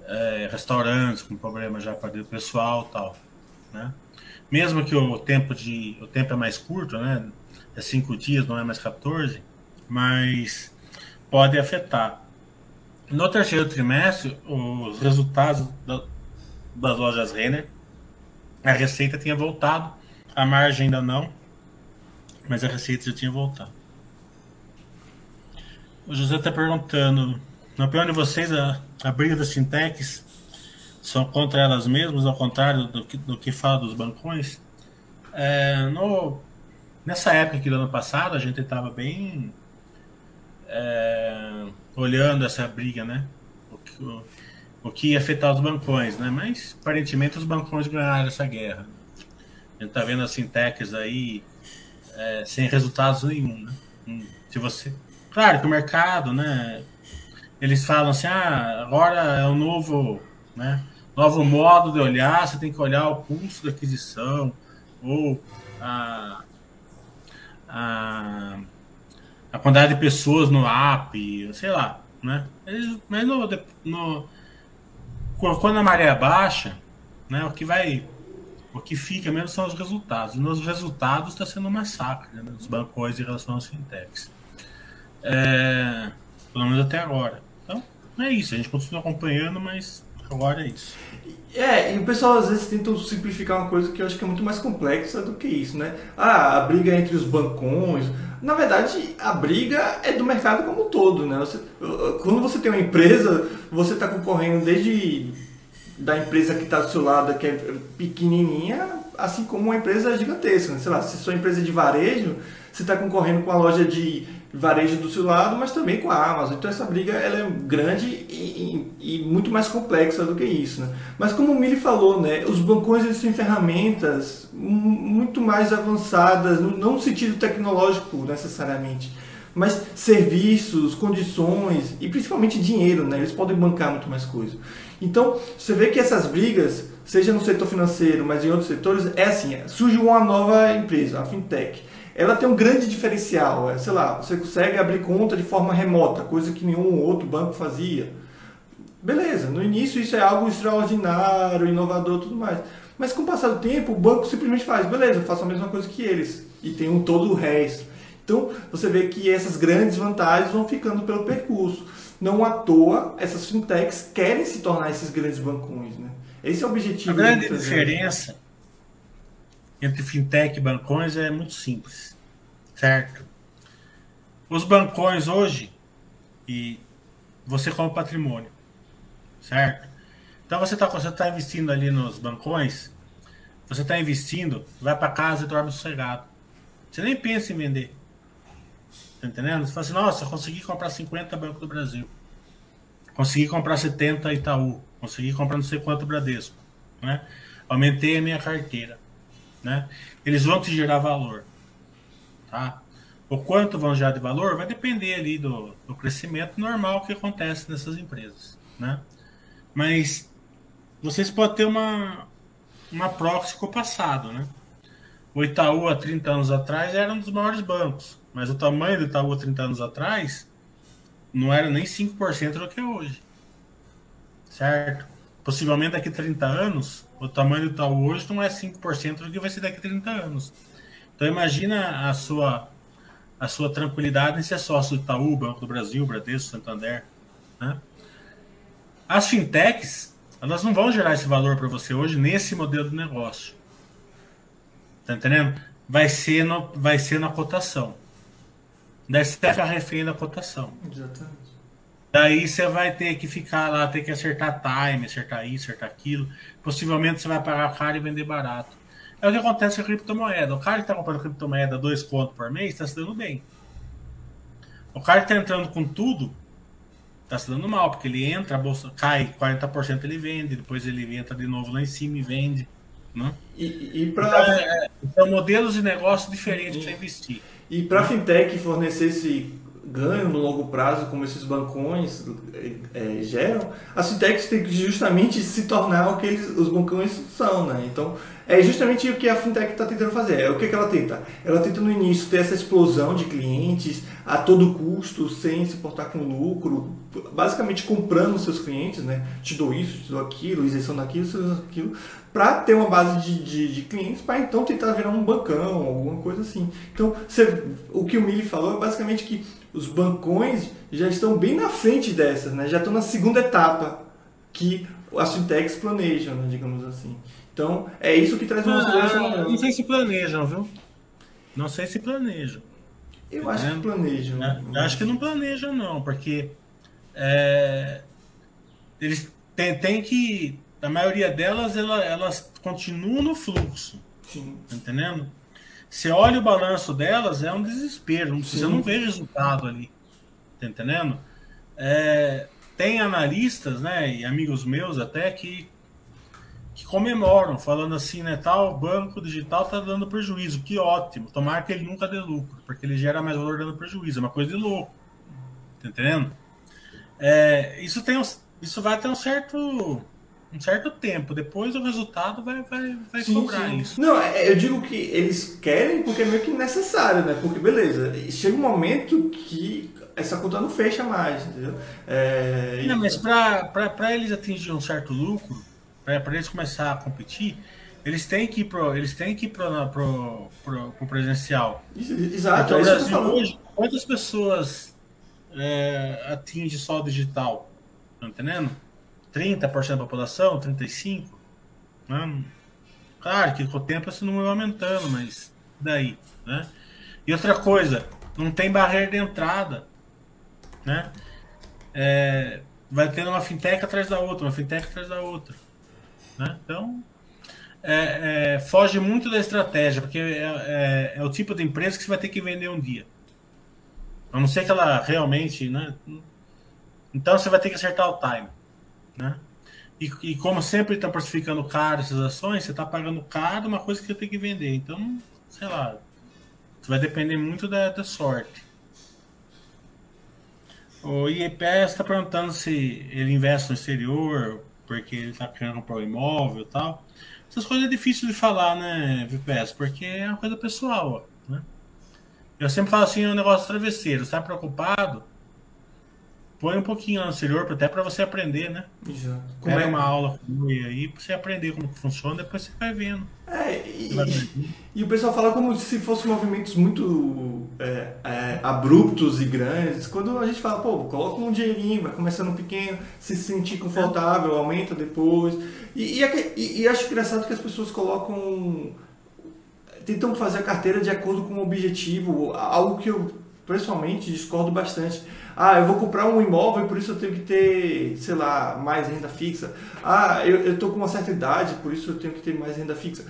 Speaker 2: é, restaurantes com problema já para o pessoal tal. Né? Mesmo que o tempo, de, o tempo é mais curto, né? é cinco dias, não é mais 14, mas pode afetar. No terceiro trimestre, os resultados da, das lojas Renner, a receita tinha voltado, a margem ainda não, mas a receita já tinha voltado. O José está perguntando, na opinião de vocês, a, a briga das fintechs são contra elas mesmas, ao contrário do que, do que fala dos bancões? É, no, nessa época aqui do ano passado, a gente estava bem é, olhando essa briga, né? O o, o que ia afetar os bancões, né? Mas aparentemente os bancões ganharam essa guerra. A gente tá vendo as fintechs aí é, sem resultados nenhum, né? Hum, se você, claro que o mercado, né? Eles falam assim, ah, agora é o um novo, né? Novo modo de olhar, você tem que olhar o pulso da aquisição ou a, a a quantidade de pessoas no app, sei lá, né? Mas no, no, quando a maré baixa, né, o que vai, o que fica mesmo são os resultados. E nos resultados está sendo um massacre né, dos bancos em relação às fintechs. É, pelo menos até agora. Então, é isso. A gente continua acompanhando, mas agora é isso.
Speaker 1: É, e o pessoal às vezes tenta simplificar uma coisa que eu acho que é muito mais complexa do que isso, né? Ah, a briga entre os bancões. Na verdade, a briga é do mercado como um todo, né? Você, quando você tem uma empresa, você está concorrendo desde da empresa que está do seu lado, que é pequenininha, assim como uma empresa gigantesca. Né? Sei lá, se sua empresa de varejo, você está concorrendo com a loja de varejo do seu lado, mas também com a Amazon. Então essa briga ela é grande e, e, e muito mais complexa do que isso. Né? Mas como o Mili falou, né, os bancões eles têm ferramentas muito mais avançadas, não no sentido tecnológico necessariamente, mas serviços, condições e principalmente dinheiro. Né? Eles podem bancar muito mais coisa. Então você vê que essas brigas, seja no setor financeiro, mas em outros setores, é assim, surge uma nova empresa, a fintech ela tem um grande diferencial. É, sei lá, você consegue abrir conta de forma remota, coisa que nenhum outro banco fazia. Beleza, no início isso é algo extraordinário, inovador tudo mais. Mas com o passar do tempo, o banco simplesmente faz, beleza, eu faço a mesma coisa que eles. E tem um todo o resto. Então, você vê que essas grandes vantagens vão ficando pelo percurso. Não à toa, essas fintechs querem se tornar esses grandes bancões. Né? Esse é o objetivo.
Speaker 2: A grande diferença entre fintech e bancões é muito simples, certo? Os bancões hoje, e você como patrimônio, certo? Então você está você tá investindo ali nos bancões, você está investindo, vai para casa e dorme sossegado. Você nem pensa em vender. Tá entendendo? Você fala assim, nossa, consegui comprar 50 Banco do Brasil. Consegui comprar 70 Itaú. Consegui comprar não sei quanto Bradesco. Né? Aumentei a minha carteira né? Eles vão te gerar valor, tá? O quanto vão gerar de valor vai depender ali do, do crescimento normal que acontece nessas empresas, né? Mas vocês podem ter uma, uma proxy com o passado, né? O Itaú há 30 anos atrás era um dos maiores bancos, mas o tamanho do Itaú há 30 anos atrás não era nem 5% do que é hoje. Certo? Possivelmente daqui a 30 anos o tamanho do Itaú hoje não é 5% do que vai ser daqui a 30 anos. Então imagina a sua a sua tranquilidade em ser sócio do Itaú, Banco do Brasil, Bradesco, Santander. Né? As fintechs, elas não vão gerar esse valor para você hoje nesse modelo de negócio. Tá entendendo? Vai ser, no, vai ser na cotação. Daí você ficar refém da cotação. Exatamente. Daí você vai ter que ficar lá, ter que acertar time, acertar isso, acertar aquilo. Possivelmente você vai pagar caro e vender barato. É o que acontece com a criptomoeda. O cara que está comprando criptomoeda dois contos por mês está se dando bem. O cara que está entrando com tudo está se dando mal, porque ele entra, a bolsa cai 40%, ele vende, depois ele entra de novo lá em cima e vende. Né?
Speaker 1: E, e para
Speaker 2: então, é, são modelos de negócio diferentes para investir.
Speaker 1: E para a fintech fornecer esse ganho no longo prazo, como esses bancões é, geram, as fintechs têm que justamente se tornar o que eles, os bancões são, né? Então, é justamente o que a fintech está tentando fazer. É o que, que ela tenta? Ela tenta no início ter essa explosão de clientes a todo custo, sem se portar com lucro, basicamente comprando seus clientes, né? Te dou isso, te dou aquilo, isenção daquilo, isenção daquilo, para ter uma base de, de, de clientes, para então tentar virar um bancão, alguma coisa assim. Então, você, o que o Mili falou é basicamente que os bancões já estão bem na frente dessas, né? já estão na segunda etapa que as fintechs planejam, né? digamos assim. Então, é isso que traz uma segurança
Speaker 2: ah, Não sei se planejam, viu? Não sei se planejam.
Speaker 1: Eu tá acho que planejam.
Speaker 2: É, eu acho que não planejam, não, porque é, eles têm, têm que. A maioria delas, elas, elas continuam no fluxo.
Speaker 1: Sim.
Speaker 2: Tá entendendo? Você olha o balanço delas, é um desespero. Sim. Você não vê resultado ali. Tá entendendo? É, tem analistas, né, e amigos meus até, que que comemoram, falando assim, né, tal banco digital tá dando prejuízo, que ótimo. Tomara que ele nunca dê lucro, porque ele gera mais valor dando prejuízo, é uma coisa de louco. Tá entendendo? É, isso tem isso vai ter um certo um certo tempo. Depois o resultado vai, vai, vai sim, cobrar sim. isso.
Speaker 1: Não, é, eu digo que eles querem porque é meio que necessário, né? Porque beleza, chega um momento que essa conta não fecha mais, entendeu? É,
Speaker 2: não, mas para eles atingirem um certo lucro, para eles começar a competir, eles têm que ir pro, eles têm que pro, pro, pro, pro presencial.
Speaker 1: Exato.
Speaker 2: Então, é Brasil hoje, quantas pessoas é, atinge só o digital? Tá entendendo? 30% da população, 35%? Né? Claro que com o tempo esse número vai aumentando, mas daí, né? E outra coisa, não tem barreira de entrada, né? É, vai tendo uma fintech atrás da outra, uma fintech atrás da outra. Né? Então, é, é, foge muito da estratégia, porque é, é, é, o tipo de empresa que você vai ter que vender um dia. A não ser que ela realmente. Né? Então você vai ter que acertar o time. Né? E, e como sempre está precificando caro essas ações, você está pagando caro uma coisa que você tem que vender. Então, sei lá, vai depender muito da, da sorte. O IEPS está perguntando se ele investe no exterior, porque ele está querendo comprar um imóvel e tal. Essas coisas é difícil de falar, né, VPS, porque é uma coisa pessoal, né? Eu sempre falo assim, é um negócio travesseiro, está preocupado? Põe um pouquinho lá no exterior, até para você aprender, né?
Speaker 1: Exato.
Speaker 2: Pega é? uma aula aí para você aprender como que funciona, depois você vai vendo.
Speaker 1: É, e, e, e, o pessoal fala como se fossem movimentos muito é, é, abruptos e grandes. Quando a gente fala, pô, coloca um dinheirinho, vai começando pequeno, se sentir confortável, aumenta depois. E, e, e acho engraçado que as pessoas colocam. tentam fazer a carteira de acordo com o objetivo, algo que eu pessoalmente discordo bastante ah, eu vou comprar um imóvel e por isso eu tenho que ter, sei lá, mais renda fixa. Ah, eu estou com uma certa idade, por isso eu tenho que ter mais renda fixa.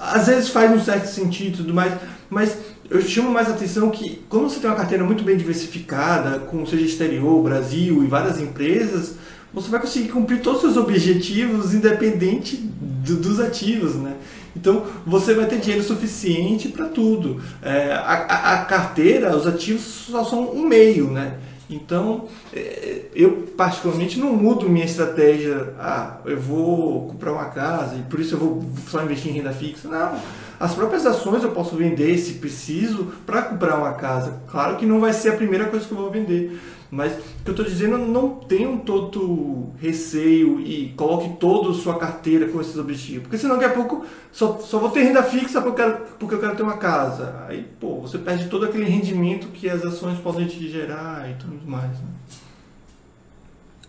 Speaker 1: Às vezes faz um certo sentido e tudo mais, mas eu chamo mais atenção que quando você tem uma carteira muito bem diversificada, com seja exterior, Brasil e várias empresas, você vai conseguir cumprir todos os seus objetivos independente do, dos ativos, né? Então você vai ter dinheiro suficiente para tudo. É, a, a, carteira, os ativos só são um meio, né? Então, é, eu particularmente não mudo minha estratégia. Ah, eu vou comprar uma casa e por isso eu vou só investir em renda fixa. Não. As próprias ações eu posso vender se preciso para comprar uma casa. Claro que não vai ser a primeira coisa que eu vou vender. Mas o que eu estou dizendo, não tenham todo receio e coloque toda a sua carteira com esses objetivos. Porque senão daqui a pouco só, só vou ter renda fixa porque eu, quero, porque eu quero ter uma casa. Aí, pô, você perde todo aquele rendimento que as ações podem te gerar e tudo mais. Né?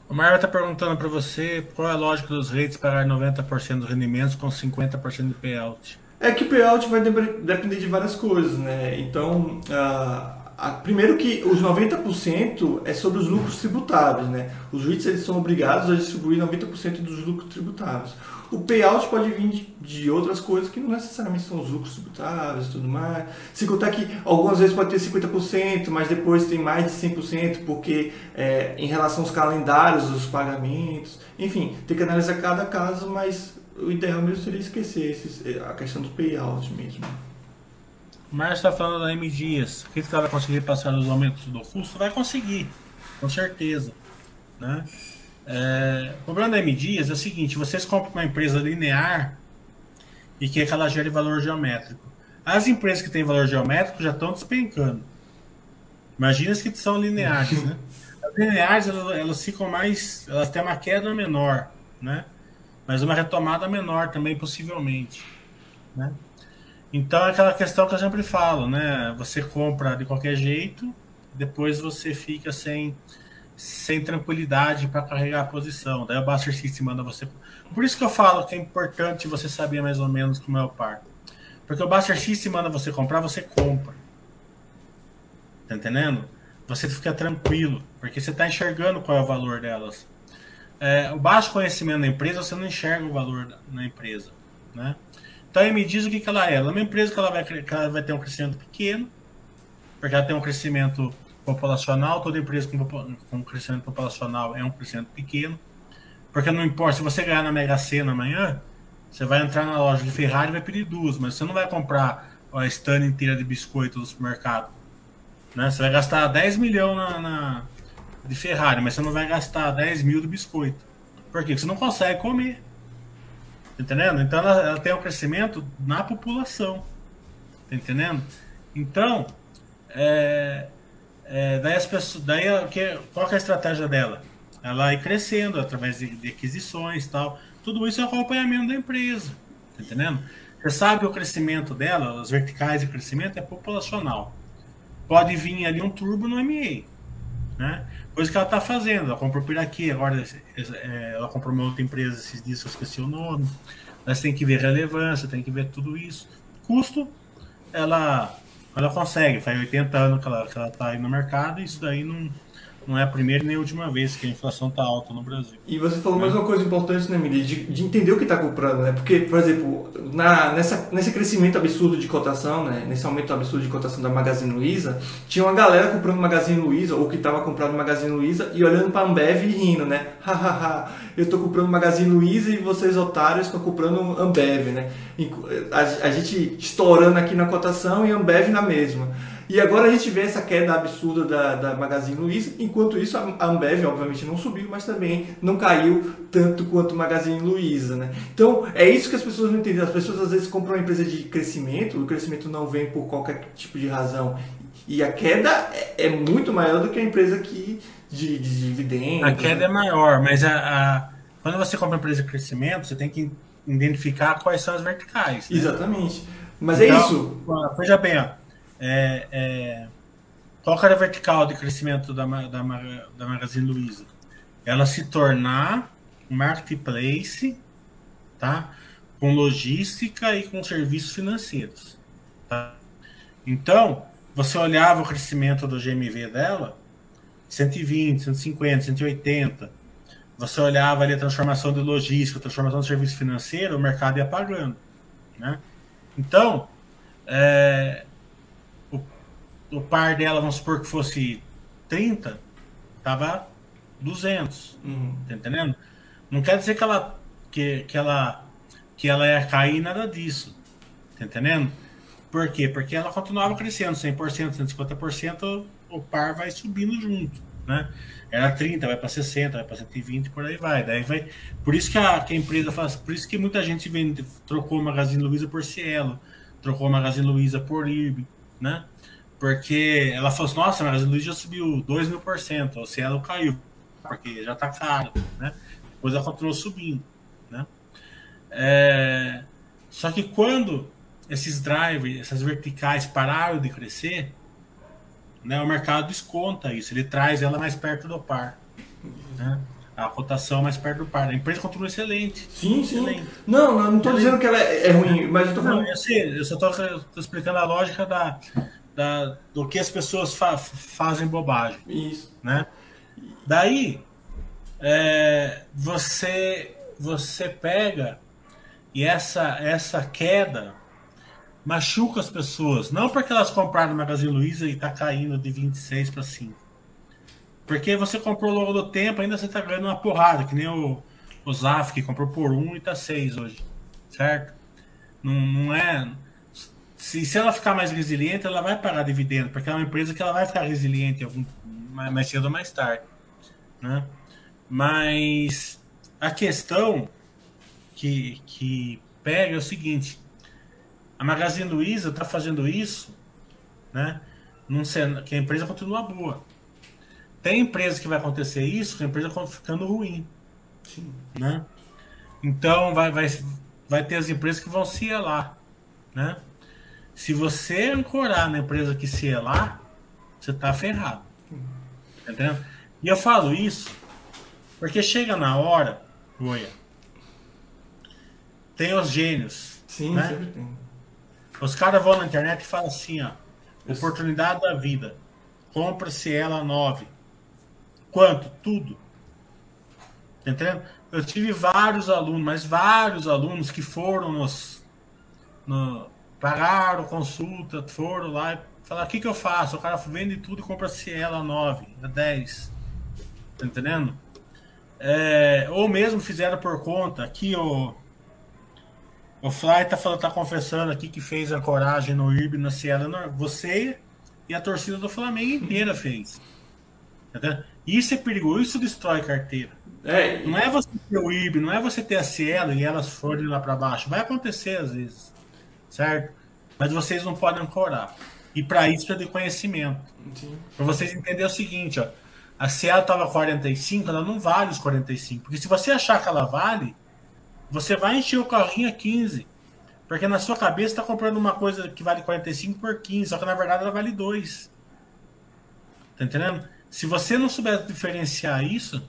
Speaker 2: O Mário está perguntando para você qual é a lógica dos rates pagar 90% dos rendimentos com 50% de payout.
Speaker 1: É que o payout vai depender de várias coisas, né? Então, uh, a, primeiro que os 90% é sobre os lucros tributáveis, né? Os REITs eles são obrigados a distribuir 90% dos lucros tributáveis. O payout pode vir de, outras coisas que não necessariamente são os lucros tributáveis e tudo mais. Se contar que algumas vezes pode ter 50%, mas depois tem mais de 100%, porque é, em relação aos calendários dos pagamentos. Enfim, tem que analisar cada caso, mas o ideal mesmo seria esquecer esses, a questão do payout mesmo.
Speaker 2: Márcio está falando da M Dias. O que ela vai conseguir passar os aumentos do custo? Vai conseguir, com certeza. Né? É, o problema da M Dias é o seguinte: vocês compram uma empresa linear e quer que ela gere valor geométrico. As empresas que têm valor geométrico já estão despencando. Imagina as que são lineares, né? (laughs) As lineares elas, elas, ficam mais, elas têm uma queda menor, né? Mas uma retomada menor também possivelmente, né? Então é aquela questão que eu sempre falo, né? Você compra de qualquer jeito, depois você fica sem sem tranquilidade para carregar a posição. Daí o Buster System manda você. Por isso que eu falo que é importante você saber mais ou menos como é o par. Porque o Buster System manda você comprar, você compra. Tá entendendo? Você fica tranquilo, porque você está enxergando qual é o valor delas. É, o baixo conhecimento da empresa, você não enxerga o valor na empresa. Né? Então aí me diz o que, que ela é. Ela é uma empresa que ela, vai, que ela vai ter um crescimento pequeno, porque ela tem um crescimento populacional, toda empresa com, com crescimento populacional é um crescimento pequeno. Porque não importa, se você ganhar na Mega Sena amanhã, você vai entrar na loja de Ferrari e vai pedir duas, mas você não vai comprar a stand inteira de biscoito do supermercado. Né? Você vai gastar 10 milhões na, na, de Ferrari, mas você não vai gastar 10 mil de biscoito. Por quê? Porque você não consegue comer. Entendendo? Então ela, ela tem um crescimento na população. Tá entendendo? Então, é, é, daí as pessoas, daí que, qual que é a estratégia dela? Ela ir crescendo através de, de aquisições tal. Tudo isso é acompanhamento da empresa, tá entendendo? Você sabe que o crescimento dela, as verticais de crescimento é populacional. Pode vir ali um turbo no MA, né? Coisa que ela está fazendo. Ela comprou Piraquê, agora é, ela comprou uma outra empresa esses dias, eu esqueci o nome. Mas tem que ver relevância, tem que ver tudo isso. Custo, ela ela consegue, faz 80 anos que ela, que ela tá aí no mercado e isso daí não, não é a primeira nem a última vez que a inflação está alta no Brasil.
Speaker 1: E você falou mais uma coisa importante, né, Mili? De, de, entender o que está comprando, né? Porque, por exemplo, na, nessa, nesse crescimento absurdo de cotação, né? Nesse aumento absurdo de cotação da Magazine Luiza, tinha uma galera comprando Magazine Luiza, ou que estava comprando Magazine Luiza, e olhando para a Ambev e rindo, né? (laughs) Hahaha, eu estou comprando Magazine Luiza e vocês otários estão comprando Ambev, né? A, a gente estourando aqui na cotação e Ambev na mesma. E agora a gente vê essa queda absurda da, da Magazine Luiza, enquanto isso a Ambev obviamente não subiu, mas também não caiu tanto quanto o Magazine Luiza, né? Então é isso que as pessoas não entendem. As pessoas às vezes compram uma empresa de crescimento, o crescimento não vem por qualquer tipo de razão. E a queda é, é muito maior do que a empresa que de, de dividendos.
Speaker 2: A queda né? é maior, mas a, a, quando você compra uma empresa de crescimento, você tem que identificar quais são as verticais.
Speaker 1: Né? Exatamente. Mas é então, é isso.
Speaker 2: Veja bem, ó, é, é, qual era a vertical de crescimento da, da, da Magazine Luiza? Ela se tornar marketplace, tá? Com logística e com serviços financeiros. Tá? Então, você olhava o crescimento do GMV dela, 120, 150, 180. Você olhava ali a transformação de logística, a transformação de serviço financeiro, o mercado ia pagando. Né? Então, é, o par dela, vamos supor que fosse 30, tava 200. Uhum. Tá entendendo? Não quer dizer que ela, que, que, ela, que ela ia cair nada disso. Tá entendendo? Por quê? Porque ela continuava crescendo 100%, 150%, o par vai subindo junto, né? Era 30, vai para 60, vai para 120, por aí vai. Daí vai. Por isso que a, que a empresa faz, por isso que muita gente vende, trocou o Magazine Luiza por Cielo, trocou o Magazine Luiza por IRB, né? Porque ela falou assim, nossa, mas a Luiz já subiu 2 mil por cento, se ela caiu, porque já está caro, né? Depois ela continuou subindo, né? É... Só que quando esses drivers, essas verticais pararam de crescer, né, o mercado desconta isso, ele traz ela mais perto do par. Né? a cotação mais perto do par. A empresa continua excelente.
Speaker 1: Sim, excelente. sim. Não, não, estou dizendo que ela é, é ruim, mas eu estou falando.
Speaker 2: Não, eu sei, eu só estou explicando a lógica da, da, do que as pessoas fa fazem bobagem.
Speaker 1: Isso.
Speaker 2: Né? Daí, é, você, você pega e essa, essa queda machuca as pessoas. Não porque elas compraram no Magazine Luiza e está caindo de 26 para 5. Porque você comprou logo do tempo, ainda você está ganhando uma porrada, que nem o, o Zaf, que comprou por 1 e está 6 hoje. Certo? Não, não é. Se, se ela ficar mais resiliente, ela vai pagar dividendo, porque é uma empresa que ela vai ficar resiliente algum, mais cedo ou mais tarde. Né? Mas a questão que, que pega é o seguinte: a Magazine Luiza está fazendo isso, né? Num que a empresa continua boa. Tem empresa que vai acontecer isso, que a empresa ficando ruim. Sim. Né? Então vai, vai, vai ter as empresas que vão se elar. Né? Se você ancorar na empresa que se elar, você está ferrado. Entendeu? E eu falo isso porque chega na hora, Goia, tem os gênios.
Speaker 1: Sim, né? sempre tem.
Speaker 2: Os caras vão na internet e falam assim, ó. Oportunidade da vida. Compra-se ela 9. Quanto? Tudo. Tá entendendo? Eu tive vários alunos, mas vários alunos que foram nos. No, pagaram consulta, foram lá e falaram: o que, que eu faço? O cara vende tudo e compra-se ela 9, 10. Tá entendendo? É, ou mesmo fizeram por conta. Aqui o, o Fly tá, falando, tá confessando aqui que fez a coragem no IRB na Cielo. Você e a torcida do Flamengo inteira fez. Entendeu? Isso é perigoso, isso destrói carteira. É, não é você ter o IRB, não é você ter a Cielo e elas forem lá para baixo. Vai acontecer às vezes, certo? Mas vocês não podem ancorar. E para isso é de conhecimento. Para vocês entenderem o seguinte, ó. A Cielo tava 45, ela não vale os 45. Porque se você achar que ela vale, você vai encher o carrinho a 15. Porque na sua cabeça está comprando uma coisa que vale 45 por 15, só que na verdade ela vale 2. Tá entendendo? Se você não souber diferenciar isso,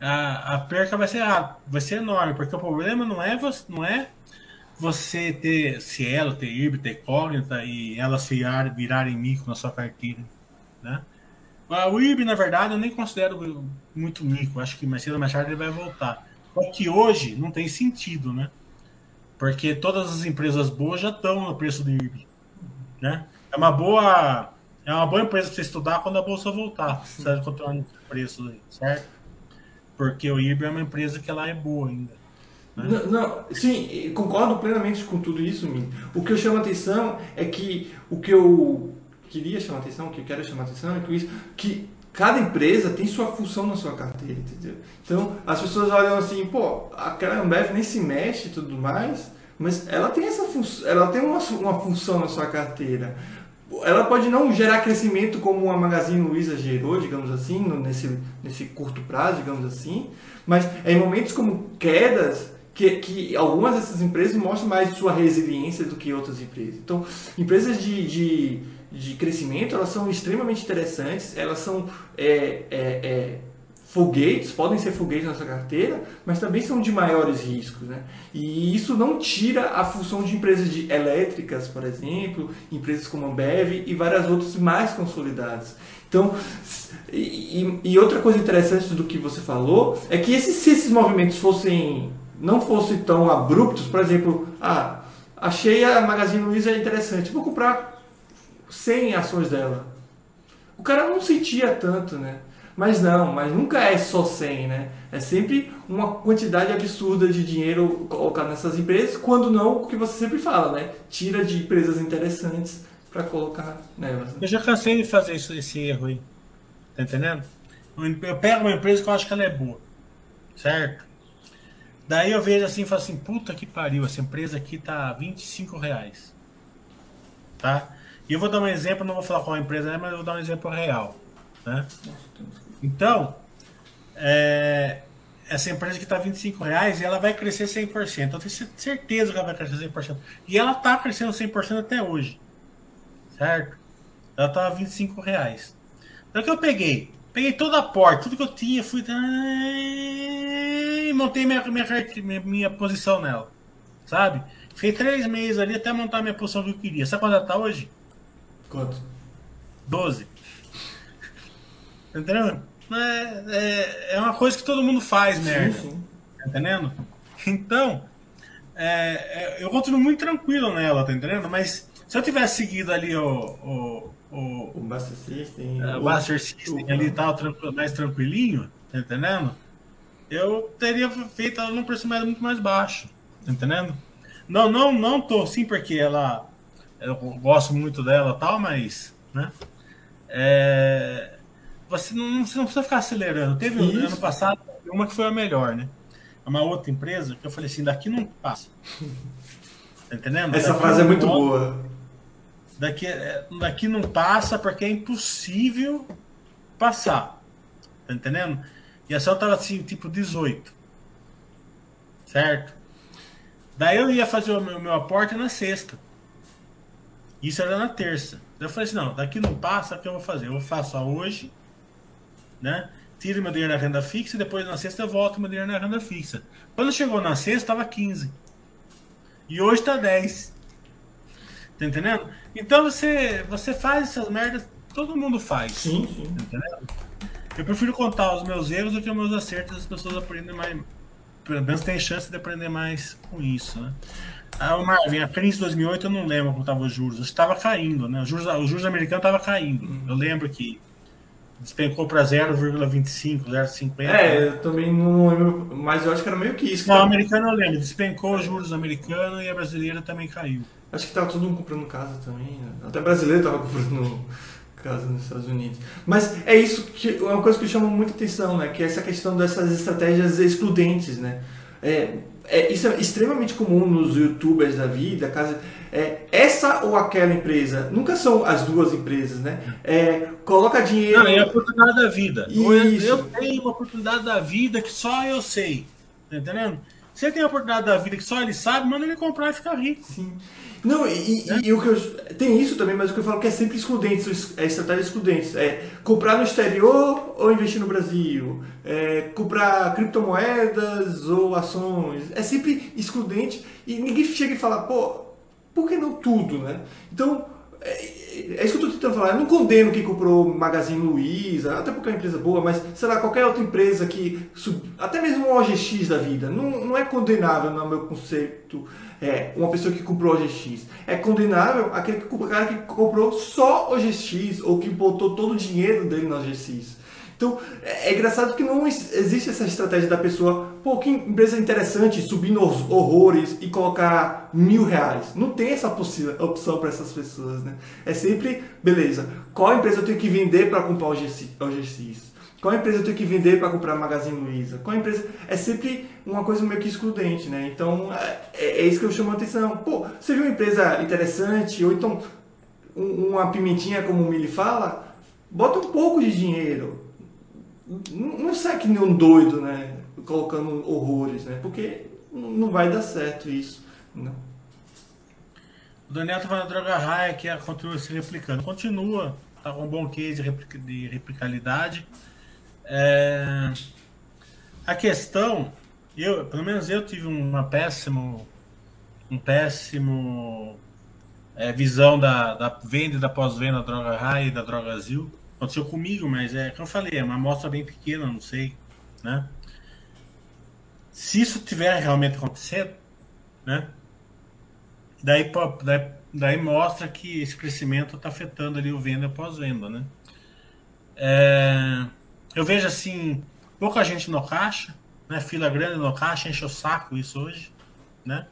Speaker 2: a, a perca vai ser, ah, vai ser enorme, porque o problema não é você, não é você ter Cielo, ter IRB, ter Cognita e elas virar, virarem mico na sua carteira. Né? O IRB, na verdade, eu nem considero muito mico. Acho que mais cedo ou mais tarde ele vai voltar. Só que hoje não tem sentido, né? Porque todas as empresas boas já estão no preço do IRB. Né? É uma boa. É uma boa empresa para você estudar quando a bolsa voltar. Você vai continuar no preço aí, certo? Porque o IRB é uma empresa que ela é boa ainda.
Speaker 1: Né? Não, não, sim, concordo plenamente com tudo isso. O que eu chamo a atenção é que o que eu queria chamar a atenção, o que eu quero chamar a atenção é que isso, que cada empresa tem sua função na sua carteira, entendeu? Então, as pessoas olham assim, pô, aquela Ambev nem se mexe e tudo mais, mas ela tem essa função, ela tem uma, uma função na sua carteira. Ela pode não gerar crescimento como a Magazine Luiza gerou, digamos assim, nesse, nesse curto prazo, digamos assim, mas em momentos como quedas que, que algumas dessas empresas mostram mais sua resiliência do que outras empresas. Então, empresas de, de de crescimento, elas são extremamente interessantes, elas são é, é, é, foguetes, podem ser foguetes na sua carteira, mas também são de maiores riscos. Né? E isso não tira a função de empresas de elétricas, por exemplo, empresas como a Ambev e várias outras mais consolidadas. Então, e, e, outra coisa interessante do que você falou é que esses, se esses movimentos fossem não fossem tão abruptos, por exemplo, ah, achei a Magazine Luiza interessante, vou comprar 100 ações dela. O cara não sentia tanto, né? Mas não, mas nunca é só 100, né? É sempre uma quantidade absurda de dinheiro colocado nessas empresas, quando não o que você sempre fala, né? Tira de empresas interessantes para colocar nelas. Né?
Speaker 2: Eu já cansei de fazer isso, esse erro aí. Tá entendendo? Eu pego uma empresa que eu acho que ela é boa, certo? Daí eu vejo assim e falo assim, puta que pariu, essa empresa aqui tá 25 reais. Tá? E eu vou dar um exemplo, não vou falar qual empresa é, mas eu vou dar um exemplo real. Né? Então, é, essa empresa que está 25 reais, ela vai crescer 100%. Eu tenho certeza que ela vai crescer 100%. E ela está crescendo 100% até hoje. Certo? Ela estava tá 25 reais. Então, que eu peguei? Peguei toda a porta, tudo que eu tinha, fui e montei minha, minha, minha, posição nela. Sabe? Fiquei três meses ali até montar minha posição que eu queria. Sabe quando ela está hoje?
Speaker 1: Quanto?
Speaker 2: 12. Entendeu? É, é, é uma coisa que todo mundo faz, merda. Sim, sim. Tá entendendo? Então, é, é, eu continuo muito tranquilo nela, tá entendendo? Mas se eu tivesse seguido ali o. O,
Speaker 1: o, o Master System.
Speaker 2: É, o Master System o, ali e tal, tranquilo, mais tranquilinho, tá entendendo? Eu teria feito ela num preço muito mais baixo, tá entendendo? Não, não, não tô sim, porque ela. Eu gosto muito dela e tal, mas. Né? É, você, não, você não precisa ficar acelerando. Teve Isso. ano passado uma que foi a melhor, né? Uma outra empresa que eu falei assim: daqui não passa. (laughs) Tá entendendo?
Speaker 1: Essa daqui frase é muito boa.
Speaker 2: Daqui, é, daqui não passa porque é impossível passar. Tá entendendo? E a céu tava assim, tipo 18. Certo? Daí eu ia fazer o meu, meu aporte na sexta. Isso era na terça. Daí eu falei assim, não, daqui não passa, o que eu vou fazer? Eu faço a hoje, né? Tiro meu dinheiro na renda fixa e depois na sexta eu volto meu dinheiro na renda fixa. Quando chegou na sexta, estava 15. E hoje está 10. Tá entendendo? Então você, você faz essas merdas, todo mundo faz.
Speaker 1: Sim, sim. Tá
Speaker 2: entendendo? Eu prefiro contar os meus erros do que os meus acertos, as pessoas aprendem mais. Pelo menos tem chance de aprender mais com isso, né? Ah, o Marvin, a crise de 2008 eu não lembro como estavam os juros. Estava caindo, né? Os juros, os juros americanos estavam caindo. Hum. Eu lembro que despencou para 0,25, 0,50.
Speaker 1: É, eu também não lembro, mas eu acho que era meio que isso. Que
Speaker 2: não, o americano eu lembro. Despencou os juros americanos e a brasileira também caiu.
Speaker 1: Acho que estava todo mundo comprando casa também. Né? Até brasileiro estava (laughs) comprando casa nos Estados Unidos. Mas é isso que é uma coisa que chama muita atenção, né? Que é essa questão dessas estratégias excludentes, né? É, é, isso é extremamente comum nos youtubers da vida, casa, é, essa ou aquela empresa, nunca são as duas empresas, né? É, coloca dinheiro.
Speaker 2: Não, é a oportunidade da vida. Isso. Eu tenho uma oportunidade da vida que só eu sei. Tá entendendo? Se ele tem a oportunidade da vida que só ele sabe, manda ele comprar e ficar rico.
Speaker 1: Sim. Não, e, é. e, o que eu, tem isso também, mas o que eu falo que é sempre excludente, é estratégia excludente. É comprar no exterior ou investir no Brasil, é comprar criptomoedas ou ações. É sempre excludente e ninguém chega e fala, pô, por que não tudo, né? Então, é, é isso que eu estou tentando falar. Eu não condeno quem comprou Magazine Luiza, até porque é uma empresa boa, mas sei lá, qualquer outra empresa que. Até mesmo o OGX da vida. Não, não é condenável no meu conceito é, uma pessoa que comprou OGX. É condenável aquele que, cara que comprou só OGX ou que botou todo o dinheiro dele no OGX. Então, é, é engraçado que não existe essa estratégia da pessoa, pô, que empresa interessante, subir nos horrores e colocar mil reais. Não tem essa opção para essas pessoas, né? É sempre, beleza, qual empresa eu tenho que vender para comprar o OGX? Qual empresa eu tenho que vender para comprar Magazine Luiza? Qual empresa? É sempre uma coisa meio que excludente, né? Então, é, é isso que eu chamo a atenção. Pô, você viu uma empresa interessante, ou então uma pimentinha, como o Mili fala, bota um pouco de dinheiro. Não, não sai que nem um doido, né? Colocando horrores, né? Porque não vai dar certo isso. Não.
Speaker 2: O Daniel tá falando droga raia que continua se replicando. Continua, tá com um bom case de replicabilidade. É... A questão, eu, pelo menos eu tive uma péssimo, um péssimo é, visão da, da venda e da pós-venda da droga Rai e da droga Azul. Aconteceu comigo, mas é como eu falei, é uma amostra bem pequena, não sei, né? Se isso tiver realmente acontecendo, né? Daí, daí, daí mostra que esse crescimento está afetando ali o venda e pós-venda, né? É eu vejo assim, pouca gente no caixa, né? Fila grande no caixa, enche o saco isso hoje, né?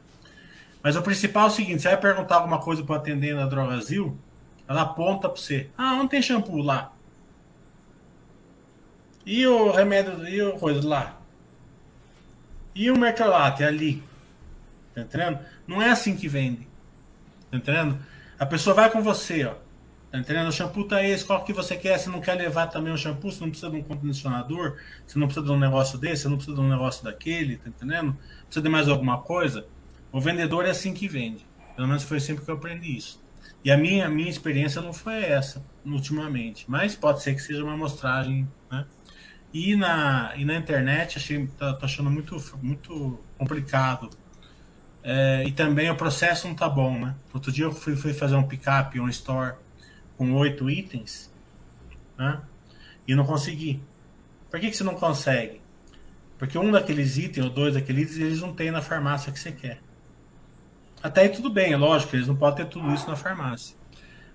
Speaker 2: Mas o principal é o seguinte, você vai perguntar alguma coisa para atender na Drogazil, ela aponta para você. Ah, não tem shampoo lá. E o remédio, e o coisa lá. E o mercalate ali. Tá entendendo? Não é assim que vende. Tá entendendo? A pessoa vai com você, ó. Tá entendendo? O shampoo tá esse, qual que você quer? Você não quer levar também o shampoo, você não precisa de um condicionador, você não precisa de um negócio desse, você não precisa de um negócio daquele, tá entendendo? Precisa de mais alguma coisa? O vendedor é assim que vende. Pelo menos foi sempre que eu aprendi isso. E a minha, a minha experiência não foi essa, ultimamente. Mas pode ser que seja uma amostragem, né? E na, e na internet, achei, tá, tô achando muito, muito complicado. É, e também o processo não tá bom, né? Outro dia eu fui, fui fazer um pick-up, um store com oito itens, né? E não consegui. Por que, que você não consegue? Porque um daqueles itens ou dois daqueles eles não tem na farmácia que você quer. Até aí tudo bem, é lógico, eles não podem ter tudo isso na farmácia.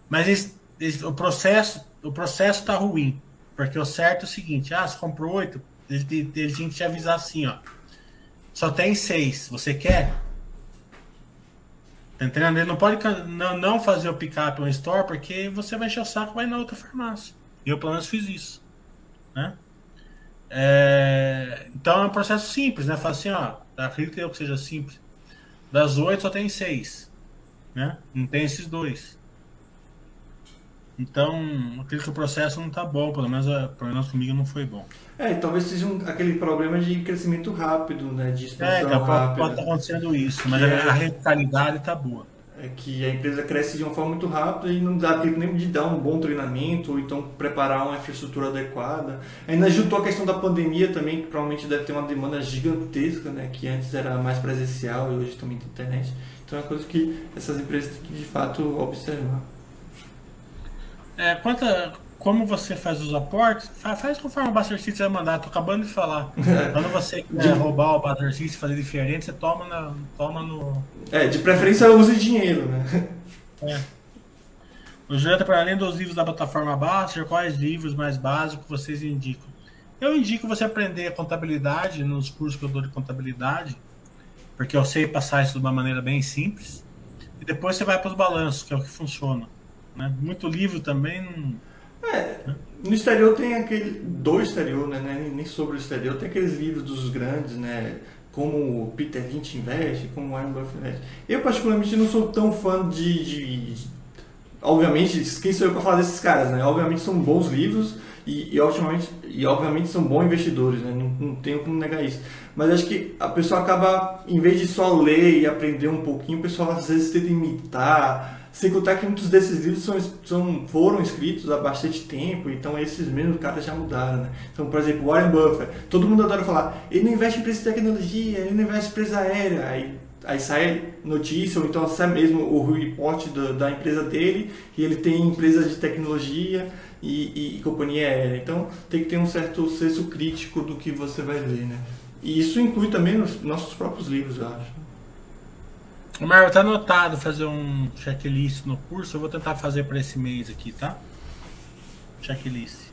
Speaker 2: Mas o processo o processo está ruim. Porque o certo é o seguinte: ah, você comprou oito, ele, ele tinha que te avisar assim, ó. Só tem seis. Você quer? Entendendo? Ele não pode não, não fazer o pick-up no store porque você vai encher o saco e vai na outra farmácia. E eu, pelo menos, fiz isso. Né? É, então é um processo simples, né? Fala assim, ó, acredito eu que seja simples. Das oito só tem seis. Né? Não tem esses dois. Então, acredito que o processo não está bom, pelo menos, eh, pelo menos comigo não foi bom.
Speaker 1: É, talvez seja um, aquele problema de crescimento rápido, né? De expansão
Speaker 2: é, então,
Speaker 1: rápida.
Speaker 2: Pode estar acontecendo isso, mas é, a rentabilidade está boa.
Speaker 1: É que a empresa cresce de uma forma muito rápida e não dá tempo nem de dar um bom treinamento ou então preparar uma infraestrutura adequada. Ainda juntou a questão da pandemia também, que provavelmente deve ter uma demanda gigantesca, né? Que antes era mais presencial e hoje também tem internet. Então é uma coisa que essas empresas têm que de fato observar.
Speaker 2: É, quanta, como você faz os aportes, faz, conforme o Buster City vai mandar. Tô acabando de falar. Quando você quer roubar o Buster City fazer diferente, você toma, na, toma no.
Speaker 1: É, de preferência use dinheiro, né?
Speaker 2: É. O Jonathan, para além dos livros da plataforma Buster, quais livros mais básicos vocês indicam? Eu indico você aprender contabilidade nos cursos que eu dou de contabilidade, porque eu sei passar isso de uma maneira bem simples. E depois você vai para os balanços, que é o que funciona. Né? Muito livro também não.
Speaker 1: É, no exterior tem aquele. Do exterior, né? Nem sobre o exterior, tem aqueles livros dos grandes, né? Como Peter Lynch investe, como Warren Buffett investe. Eu, particularmente, não sou tão fã de, de, de. obviamente, quem sou eu para falar desses caras, né? Obviamente são bons livros e, e, obviamente, e obviamente são bons investidores, né? Não, não tenho como negar isso. Mas acho que a pessoa acaba, em vez de só ler e aprender um pouquinho, o pessoal às vezes tenta imitar sem contar que muitos desses livros são, são, foram escritos há bastante tempo, então esses mesmos caras já mudaram, né? Então, por exemplo, Warren Buffett, todo mundo adora falar, ele não investe em empresa de tecnologia, ele não investe em empresa aérea, aí, aí sai notícia, ou então sai mesmo o report da, da empresa dele, e ele tem empresa de tecnologia e, e, companhia aérea. Então, tem que ter um certo senso crítico do que você vai ler, né? E isso inclui também nos nossos próprios livros, eu acho.
Speaker 2: O Marvel tá anotado fazer um checklist no curso. Eu vou tentar fazer para esse mês aqui, tá? Checklist.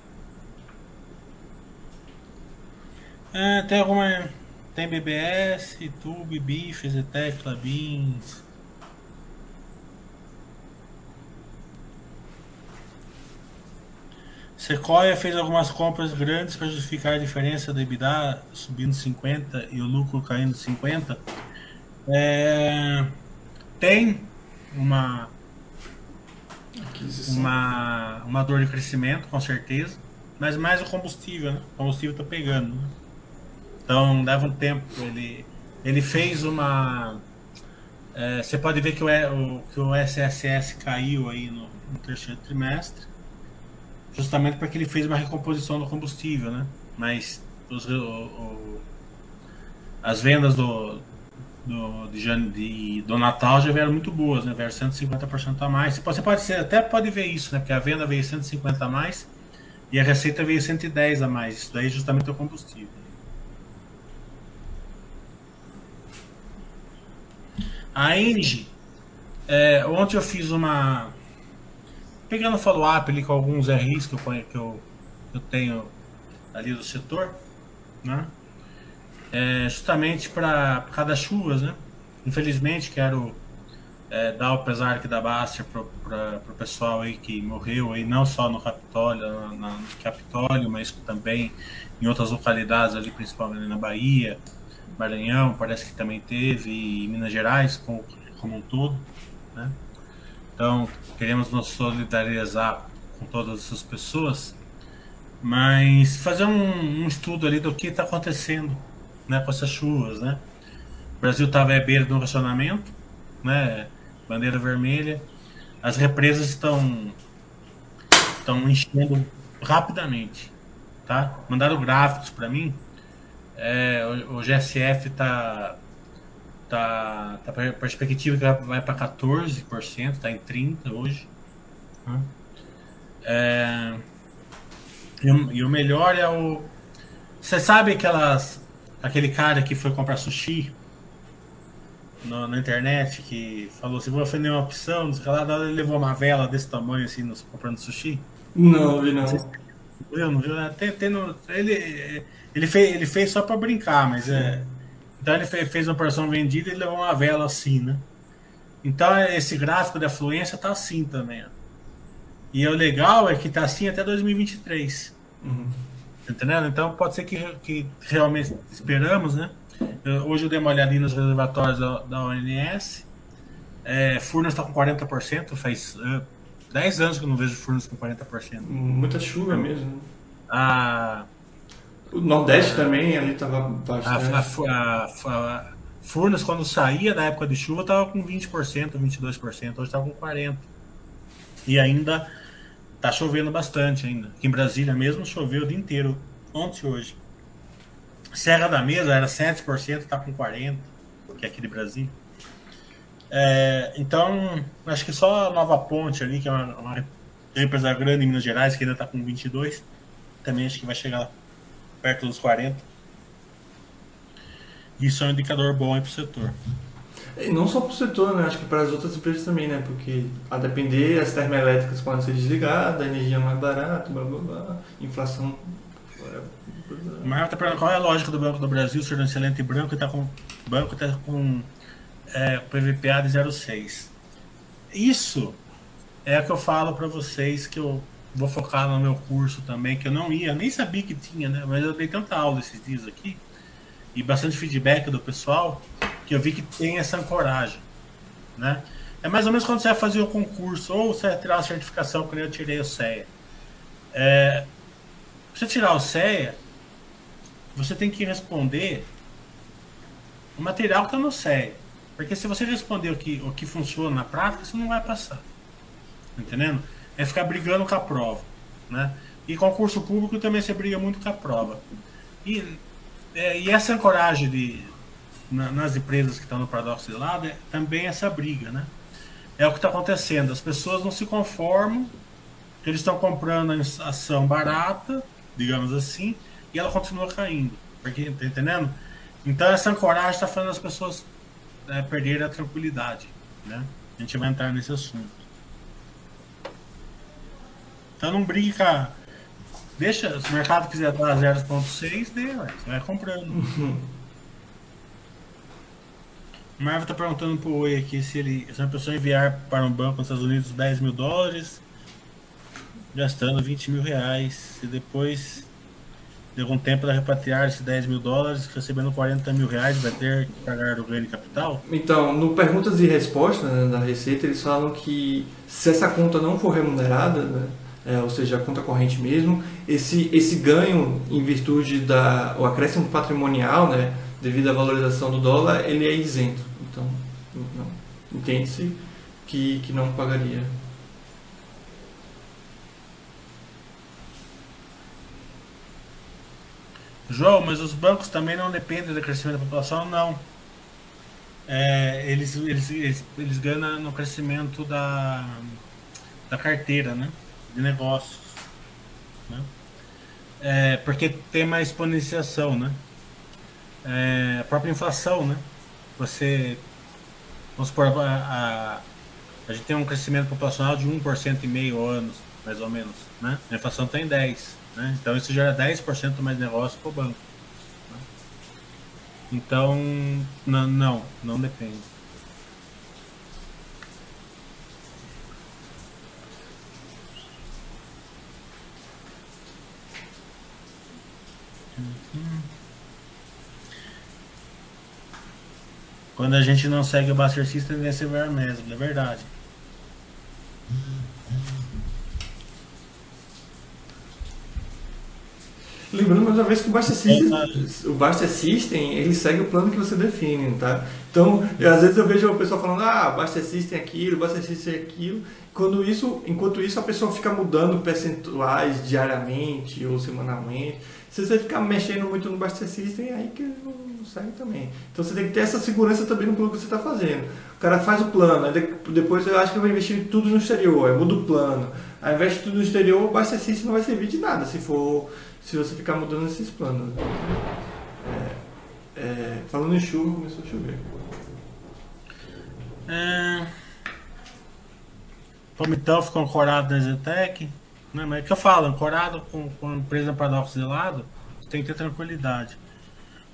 Speaker 2: É, tem alguma. Tem BBS, YouTube, BIF, Zetec, Labins. Sequoia fez algumas compras grandes para justificar a diferença da EBITDA subindo 50 e o lucro caindo 50. É, tem uma, uma, uma dor de crescimento, com certeza, mas mais o combustível, né? O combustível está pegando. Né? Então leva um tempo. Ele, ele fez uma. É, você pode ver que o, o, que o SSS caiu aí no, no terceiro trimestre, justamente porque ele fez uma recomposição do combustível, né? Mas os, o, o, as vendas do, do, de, de, do Natal já vieram muito boas, né? Vieram 150% a mais. Você pode ser, até pode ver isso, né? Porque a venda veio 150 a mais e a receita veio 110 a mais. Isso daí é justamente o combustível. A Engie, é, ontem eu fiz uma. Pegando follow-up ali com alguns RIs que eu, que eu, eu tenho ali do setor, né? É, justamente para por causa das chuvas, né? Infelizmente, quero é, dar o pesar aqui da Baster para o pessoal aí que morreu, aí, não só no Capitólio, na, na, no Capitólio, mas também em outras localidades ali, principalmente na Bahia, Maranhão, parece que também teve, e Minas Gerais como, como um todo, né? Então, queremos nos solidarizar com todas essas pessoas, mas fazer um, um estudo ali do que está acontecendo né, com essas chuvas, né? O Brasil estava à beira um racionamento, né? Bandeira vermelha. As represas estão estão enchendo rapidamente, tá? Mandaram gráficos para mim. É, o, o, GSF tá tá tá perspectiva que vai para 14%, tá em 30 hoje. Né? É, e, o, e o melhor é o. Você sabe aquelas. Aquele cara que foi comprar sushi no, na internet que falou assim, vou ofender uma opção, não sei lá, ele levou uma vela desse tamanho assim, no, comprando sushi?
Speaker 1: Não, vi não.
Speaker 2: Viu, não viu? Tem, tem no, ele, ele, fez, ele fez só pra brincar, mas é. Então ele fez, fez uma porção vendida e levou uma vela assim, né? Então esse gráfico de afluência tá assim também, ó. E o legal é que tá assim até 2023. Uhum. Entendendo? Então pode ser que, que realmente esperamos, né? Eu, hoje eu dei uma olhadinha nos reservatórios da, da ONS. É, Furnas está com 40%, faz uh, 10 anos que eu não vejo Furnas com 40%.
Speaker 1: Muita chuva mesmo.
Speaker 2: A,
Speaker 1: o Nordeste a, também ali estava bastante.
Speaker 2: A, a, a, Furnas, quando saía da época de chuva, estava com 20%, 22%, hoje está com 40%. E ainda Tá chovendo bastante ainda. Aqui em Brasília mesmo choveu o dia inteiro, ontem e hoje. Serra da Mesa era 7%, tá com 40%, que é aqui de Brasília. É, então, acho que só a Nova Ponte ali, que é uma, uma empresa grande em Minas Gerais, que ainda está com 22, também acho que vai chegar perto dos 40. Isso é um indicador bom para o setor.
Speaker 1: E não só para o setor, né? Acho que para as outras empresas também, né? Porque a depender, as termoelétricas podem ser desligadas, a energia é mais barata, blá blá blá, inflação.
Speaker 2: Está perguntando qual é a lógica do Banco do Brasil, ser um excelente branco e tá com, banco está com é, PVPA de 0,6. Isso é o que eu falo para vocês que eu vou focar no meu curso também, que eu não ia, nem sabia que tinha, né? Mas eu dei tanta aula esses dias aqui e bastante feedback do pessoal que eu vi que tem essa ancoragem, né? É mais ou menos quando você vai fazer o concurso ou você vai tirar a certificação, quando eu tirei o CEA. É, você tirar o CEA, você tem que responder o material que está no CEA. Porque se você responder o que, o que funciona na prática, você não vai passar. Entendendo? É ficar brigando com a prova. Né? E concurso público também você briga muito com a prova. E, é, e essa ancoragem de, na, nas empresas que estão no paradoxo de lado é também essa briga, né? É o que está acontecendo. As pessoas não se conformam, eles estão comprando a ação barata, digamos assim, e ela continua caindo. Porque, tá entendendo? Então essa ancoragem está fazendo as pessoas é, perderem a tranquilidade, né? A gente vai entrar nesse assunto. Então não brigue com. Deixa, se o mercado quiser dar 0.6, dê, vai comprando. (laughs) Marvel tá perguntando pro Oi aqui se ele. Se uma pessoa enviar para um banco nos Estados Unidos 10 mil dólares, gastando 20 mil reais, e depois de algum tempo ela repatriar esses 10 mil dólares, recebendo 40 mil reais, vai ter que pagar o ganho de capital?
Speaker 1: Então, no perguntas e respostas né, da Receita, eles falam que se essa conta não for remunerada, né, é, ou seja, a conta corrente mesmo, esse, esse ganho em virtude da o acréscimo patrimonial, né, devido à valorização do dólar, ele é isento. Então, entende-se que, que não pagaria.
Speaker 2: João, mas os bancos também não dependem do crescimento da população? Não. É, eles, eles, eles, eles ganham no crescimento da, da carteira né? de negócios. Né? É, porque tem uma exponenciação, né? É, a própria inflação, né? Você, vamos supor, a, a, a gente tem um crescimento populacional de 1% e meio anos, mais ou menos, né? A inflação está em 10, né? Então isso gera 10% mais negócio para o banco. Né? Então, não, não, não depende. Quando a gente não segue o Buster System, vem ser o mesmo, é verdade.
Speaker 1: Lembrando mais uma vez que o Buster System, o Buster System, ele segue o plano que você define, tá? Então, às vezes eu vejo o pessoal falando, ah, Buster System é aquilo, Buster System é aquilo. Quando isso, enquanto isso, a pessoa fica mudando percentuais diariamente ou semanalmente. Se você ficar mexendo muito no Buster System, é aí que não sai também. Então você tem que ter essa segurança também no plano que você está fazendo. cara faz o plano, depois eu acho que vou investir tudo no exterior, aí muda o plano. Aí investe tudo no exterior, o abastecimento não vai servir de nada se for se você ficar mudando esses planos. É, é, falando em chuva, começou a chover.
Speaker 2: É... Palmitão ficou ancorado na Zetec. Né? Mas é que eu falo, ancorado com, com a empresa Paradoxo de lado, você tem que ter tranquilidade.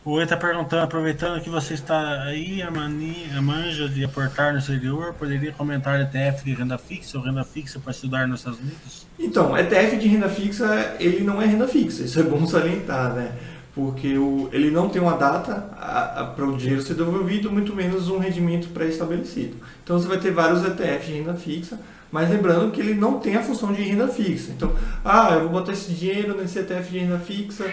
Speaker 2: O Oi está perguntando, aproveitando que você está aí, a, mania, a manja de aportar no exterior, poderia comentar ETF de renda fixa ou renda fixa para estudar nos Estados Unidos?
Speaker 1: Então, ETF de renda fixa, ele não é renda fixa, isso é bom salientar, né? Porque o, ele não tem uma data para o dinheiro ser devolvido, muito menos um rendimento pré-estabelecido. Então você vai ter vários ETFs de renda fixa, mas lembrando que ele não tem a função de renda fixa. Então, ah, eu vou botar esse dinheiro nesse ETF de renda fixa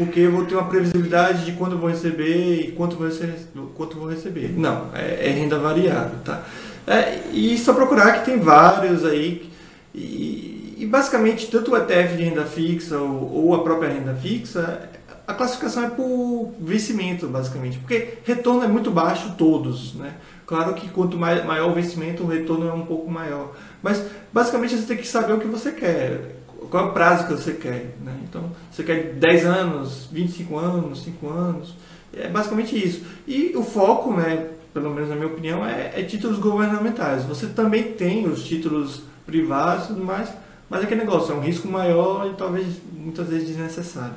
Speaker 1: porque eu vou ter uma previsibilidade de quando eu vou receber e quanto vou receber. Quanto vou receber. Não, é, é renda variável, tá? É, e só procurar que tem vários aí. E, e, basicamente, tanto o ETF de renda fixa ou, ou a própria renda fixa, a classificação é por vencimento, basicamente. Porque retorno é muito baixo todos, né? Claro que quanto maior o vencimento, o retorno é um pouco maior. Mas basicamente você tem que saber o que você quer qual é o prazo que você quer. Né? Então, você quer 10 anos, 25 anos, 5 anos. É basicamente isso. E o foco, né, pelo menos na minha opinião, é, é títulos governamentais. Você também tem os títulos privados e tudo mais, mas é aquele negócio, é um risco maior e talvez muitas vezes desnecessário.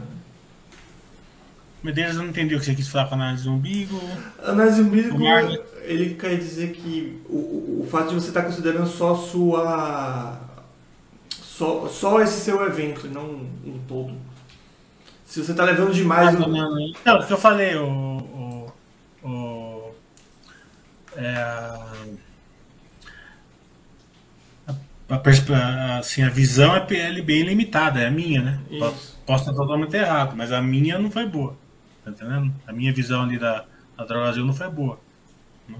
Speaker 2: Medeiros, eu não entendi o que você quis falar com a análise do umbigo.
Speaker 1: Análise do umbigo, ele quer dizer que o, o fato de você estar considerando só sua só, só esse seu evento, não um todo. Se você está levando demais. Ah,
Speaker 2: não, não, não. não, o que eu falei, o. o, o é, a, a, assim, a visão é PL bem limitada, é a minha, né? Isso. Posso estar totalmente errado, mas a minha não foi boa. Tá entendendo? A minha visão ali da, da Droga Brasil não foi boa. Né?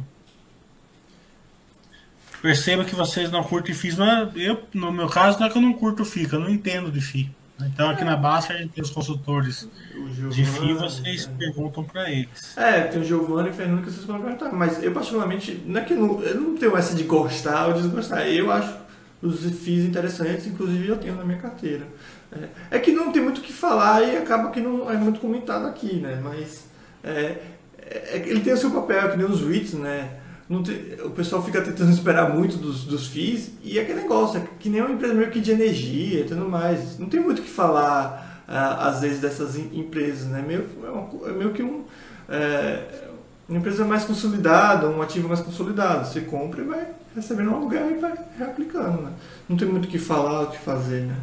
Speaker 2: Perceba que vocês não curtem FIIs, mas eu, no meu caso, não é que eu não curto FII, eu não entendo de FII. Então aqui na Basta a gente tem os consultores Giovani, de FII, vocês é. perguntam para eles.
Speaker 1: É, tem o Giovanni e o Fernando que vocês podem perguntar, mas eu particularmente, não é que eu não, eu não tenho essa de gostar ou desgostar, eu acho os FIIs interessantes, inclusive eu tenho na minha carteira. É, é que não tem muito o que falar e acaba que não é muito comentado aqui, né? Mas é, é, ele tem o seu papel, que nem os REITs, né? O pessoal fica tentando esperar muito dos, dos FIIs e é aquele negócio, é que nem uma empresa meio que de energia e tudo mais. Não tem muito o que falar, uh, às vezes, dessas empresas, né? Meio, é, uma, é meio que um, é, uma empresa mais consolidada, um ativo mais consolidado. Você compra e vai recebendo um aluguel e vai reaplicando, né? Não tem muito o que falar, o que fazer, né?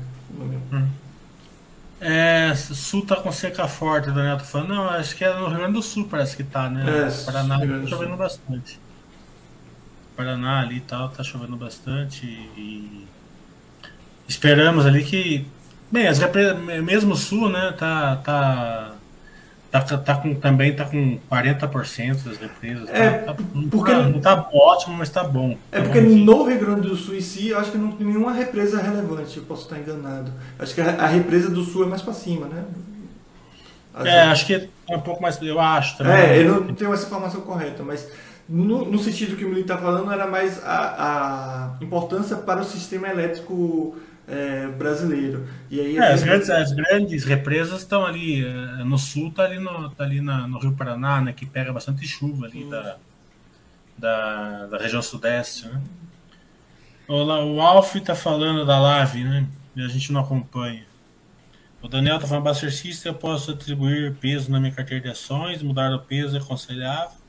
Speaker 1: Hum.
Speaker 2: É, Sul tá com seca forte, Daniel tá falando. Não, acho que é no Rio Grande do Sul, parece que tá, né? É, Paraná tá chovendo bastante. Paraná ali e tal, tá chovendo bastante e esperamos ali que bem, as mesmo o sul, né, tá tá tá, tá, tá com também tá com 40% das represas.
Speaker 1: É,
Speaker 2: tá,
Speaker 1: tá, porque
Speaker 2: não, não tá ótimo, mas tá bom.
Speaker 1: É porque no Rio Grande do Sul em si, eu acho que não tem nenhuma represa relevante, eu posso estar enganado. Acho que a, a represa do sul é mais para cima, né?
Speaker 2: é, acho que é um pouco mais, eu acho também.
Speaker 1: É, eu não tenho essa informação correta, mas no, no sentido que o Milito está falando, era mais a, a, importância para o sistema elétrico é, brasileiro. E aí,
Speaker 2: é, as, grandes, as grandes represas estão ali é, no sul, está ali, no, tá ali na, no Rio Paraná, né, que pega bastante chuva ali da, da, da, região sudeste. Né? Olá, o Alf está falando da Lave, né? E a gente não acompanha. O Daniel está falando, System, eu posso atribuir peso na minha carteira de ações, mudar o peso é aconselhável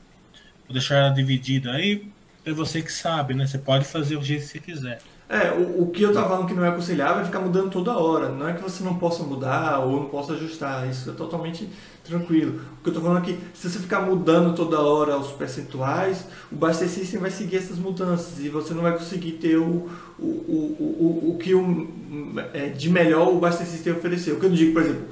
Speaker 2: vou deixar ela dividida. Aí é você que sabe, né? Você pode fazer o jeito que você quiser.
Speaker 1: É, o, o que eu tava falando que não é aconselhável é ficar mudando toda hora. Não é que você não possa mudar ou não possa ajustar. Isso é totalmente tranquilo. O que eu tô falando é se você ficar mudando toda hora os percentuais, o Buster System vai seguir essas mudanças e você não vai conseguir ter o, o, o, o, o que o, é, de melhor o Buster System ofereceu. O que eu digo, por exemplo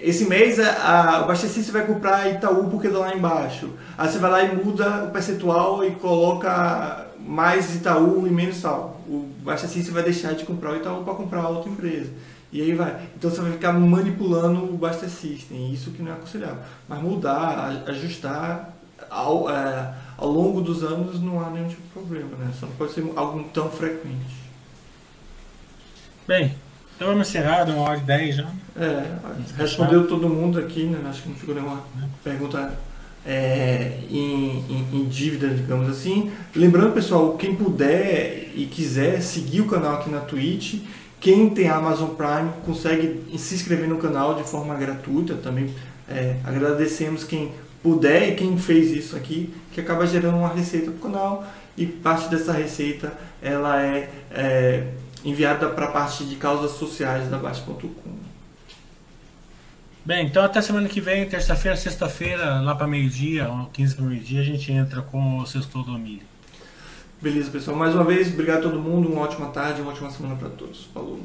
Speaker 1: esse mês a, a, o abastecimento vai comprar Itaú porque está lá embaixo. Aí você vai lá e muda o percentual e coloca mais Itaú e menos tal. O abastecimento vai deixar de comprar o Itaú para comprar outra empresa. E aí vai. Então você vai ficar manipulando o Buster System. Isso que não é aconselhável. Mas mudar, ajustar ao, é, ao longo dos anos não há nenhum tipo de problema, né? Só não pode ser algo tão frequente.
Speaker 2: Bem, então vamos encerrar, uma hora e dez já.
Speaker 1: É, respondeu todo mundo aqui, né? Acho que não ficou nenhuma pergunta é, em, em, em, dívida, digamos assim. Lembrando, pessoal, quem puder e quiser seguir o canal aqui na Twitch, quem tem Amazon Prime consegue se inscrever no canal de forma gratuita. Também é, agradecemos quem puder e quem fez isso aqui, que acaba gerando uma receita para o canal e parte dessa receita ela é, é enviada para a parte de causas sociais da Baixa.com.
Speaker 2: Bem, então até semana que vem, terça-feira, sexta-feira, lá para meio-dia, 15 para meio-dia, a gente entra com o Sextou do.
Speaker 1: Beleza, pessoal. Mais uma vez, obrigado a todo mundo. Uma ótima tarde, uma ótima semana para todos. Falou.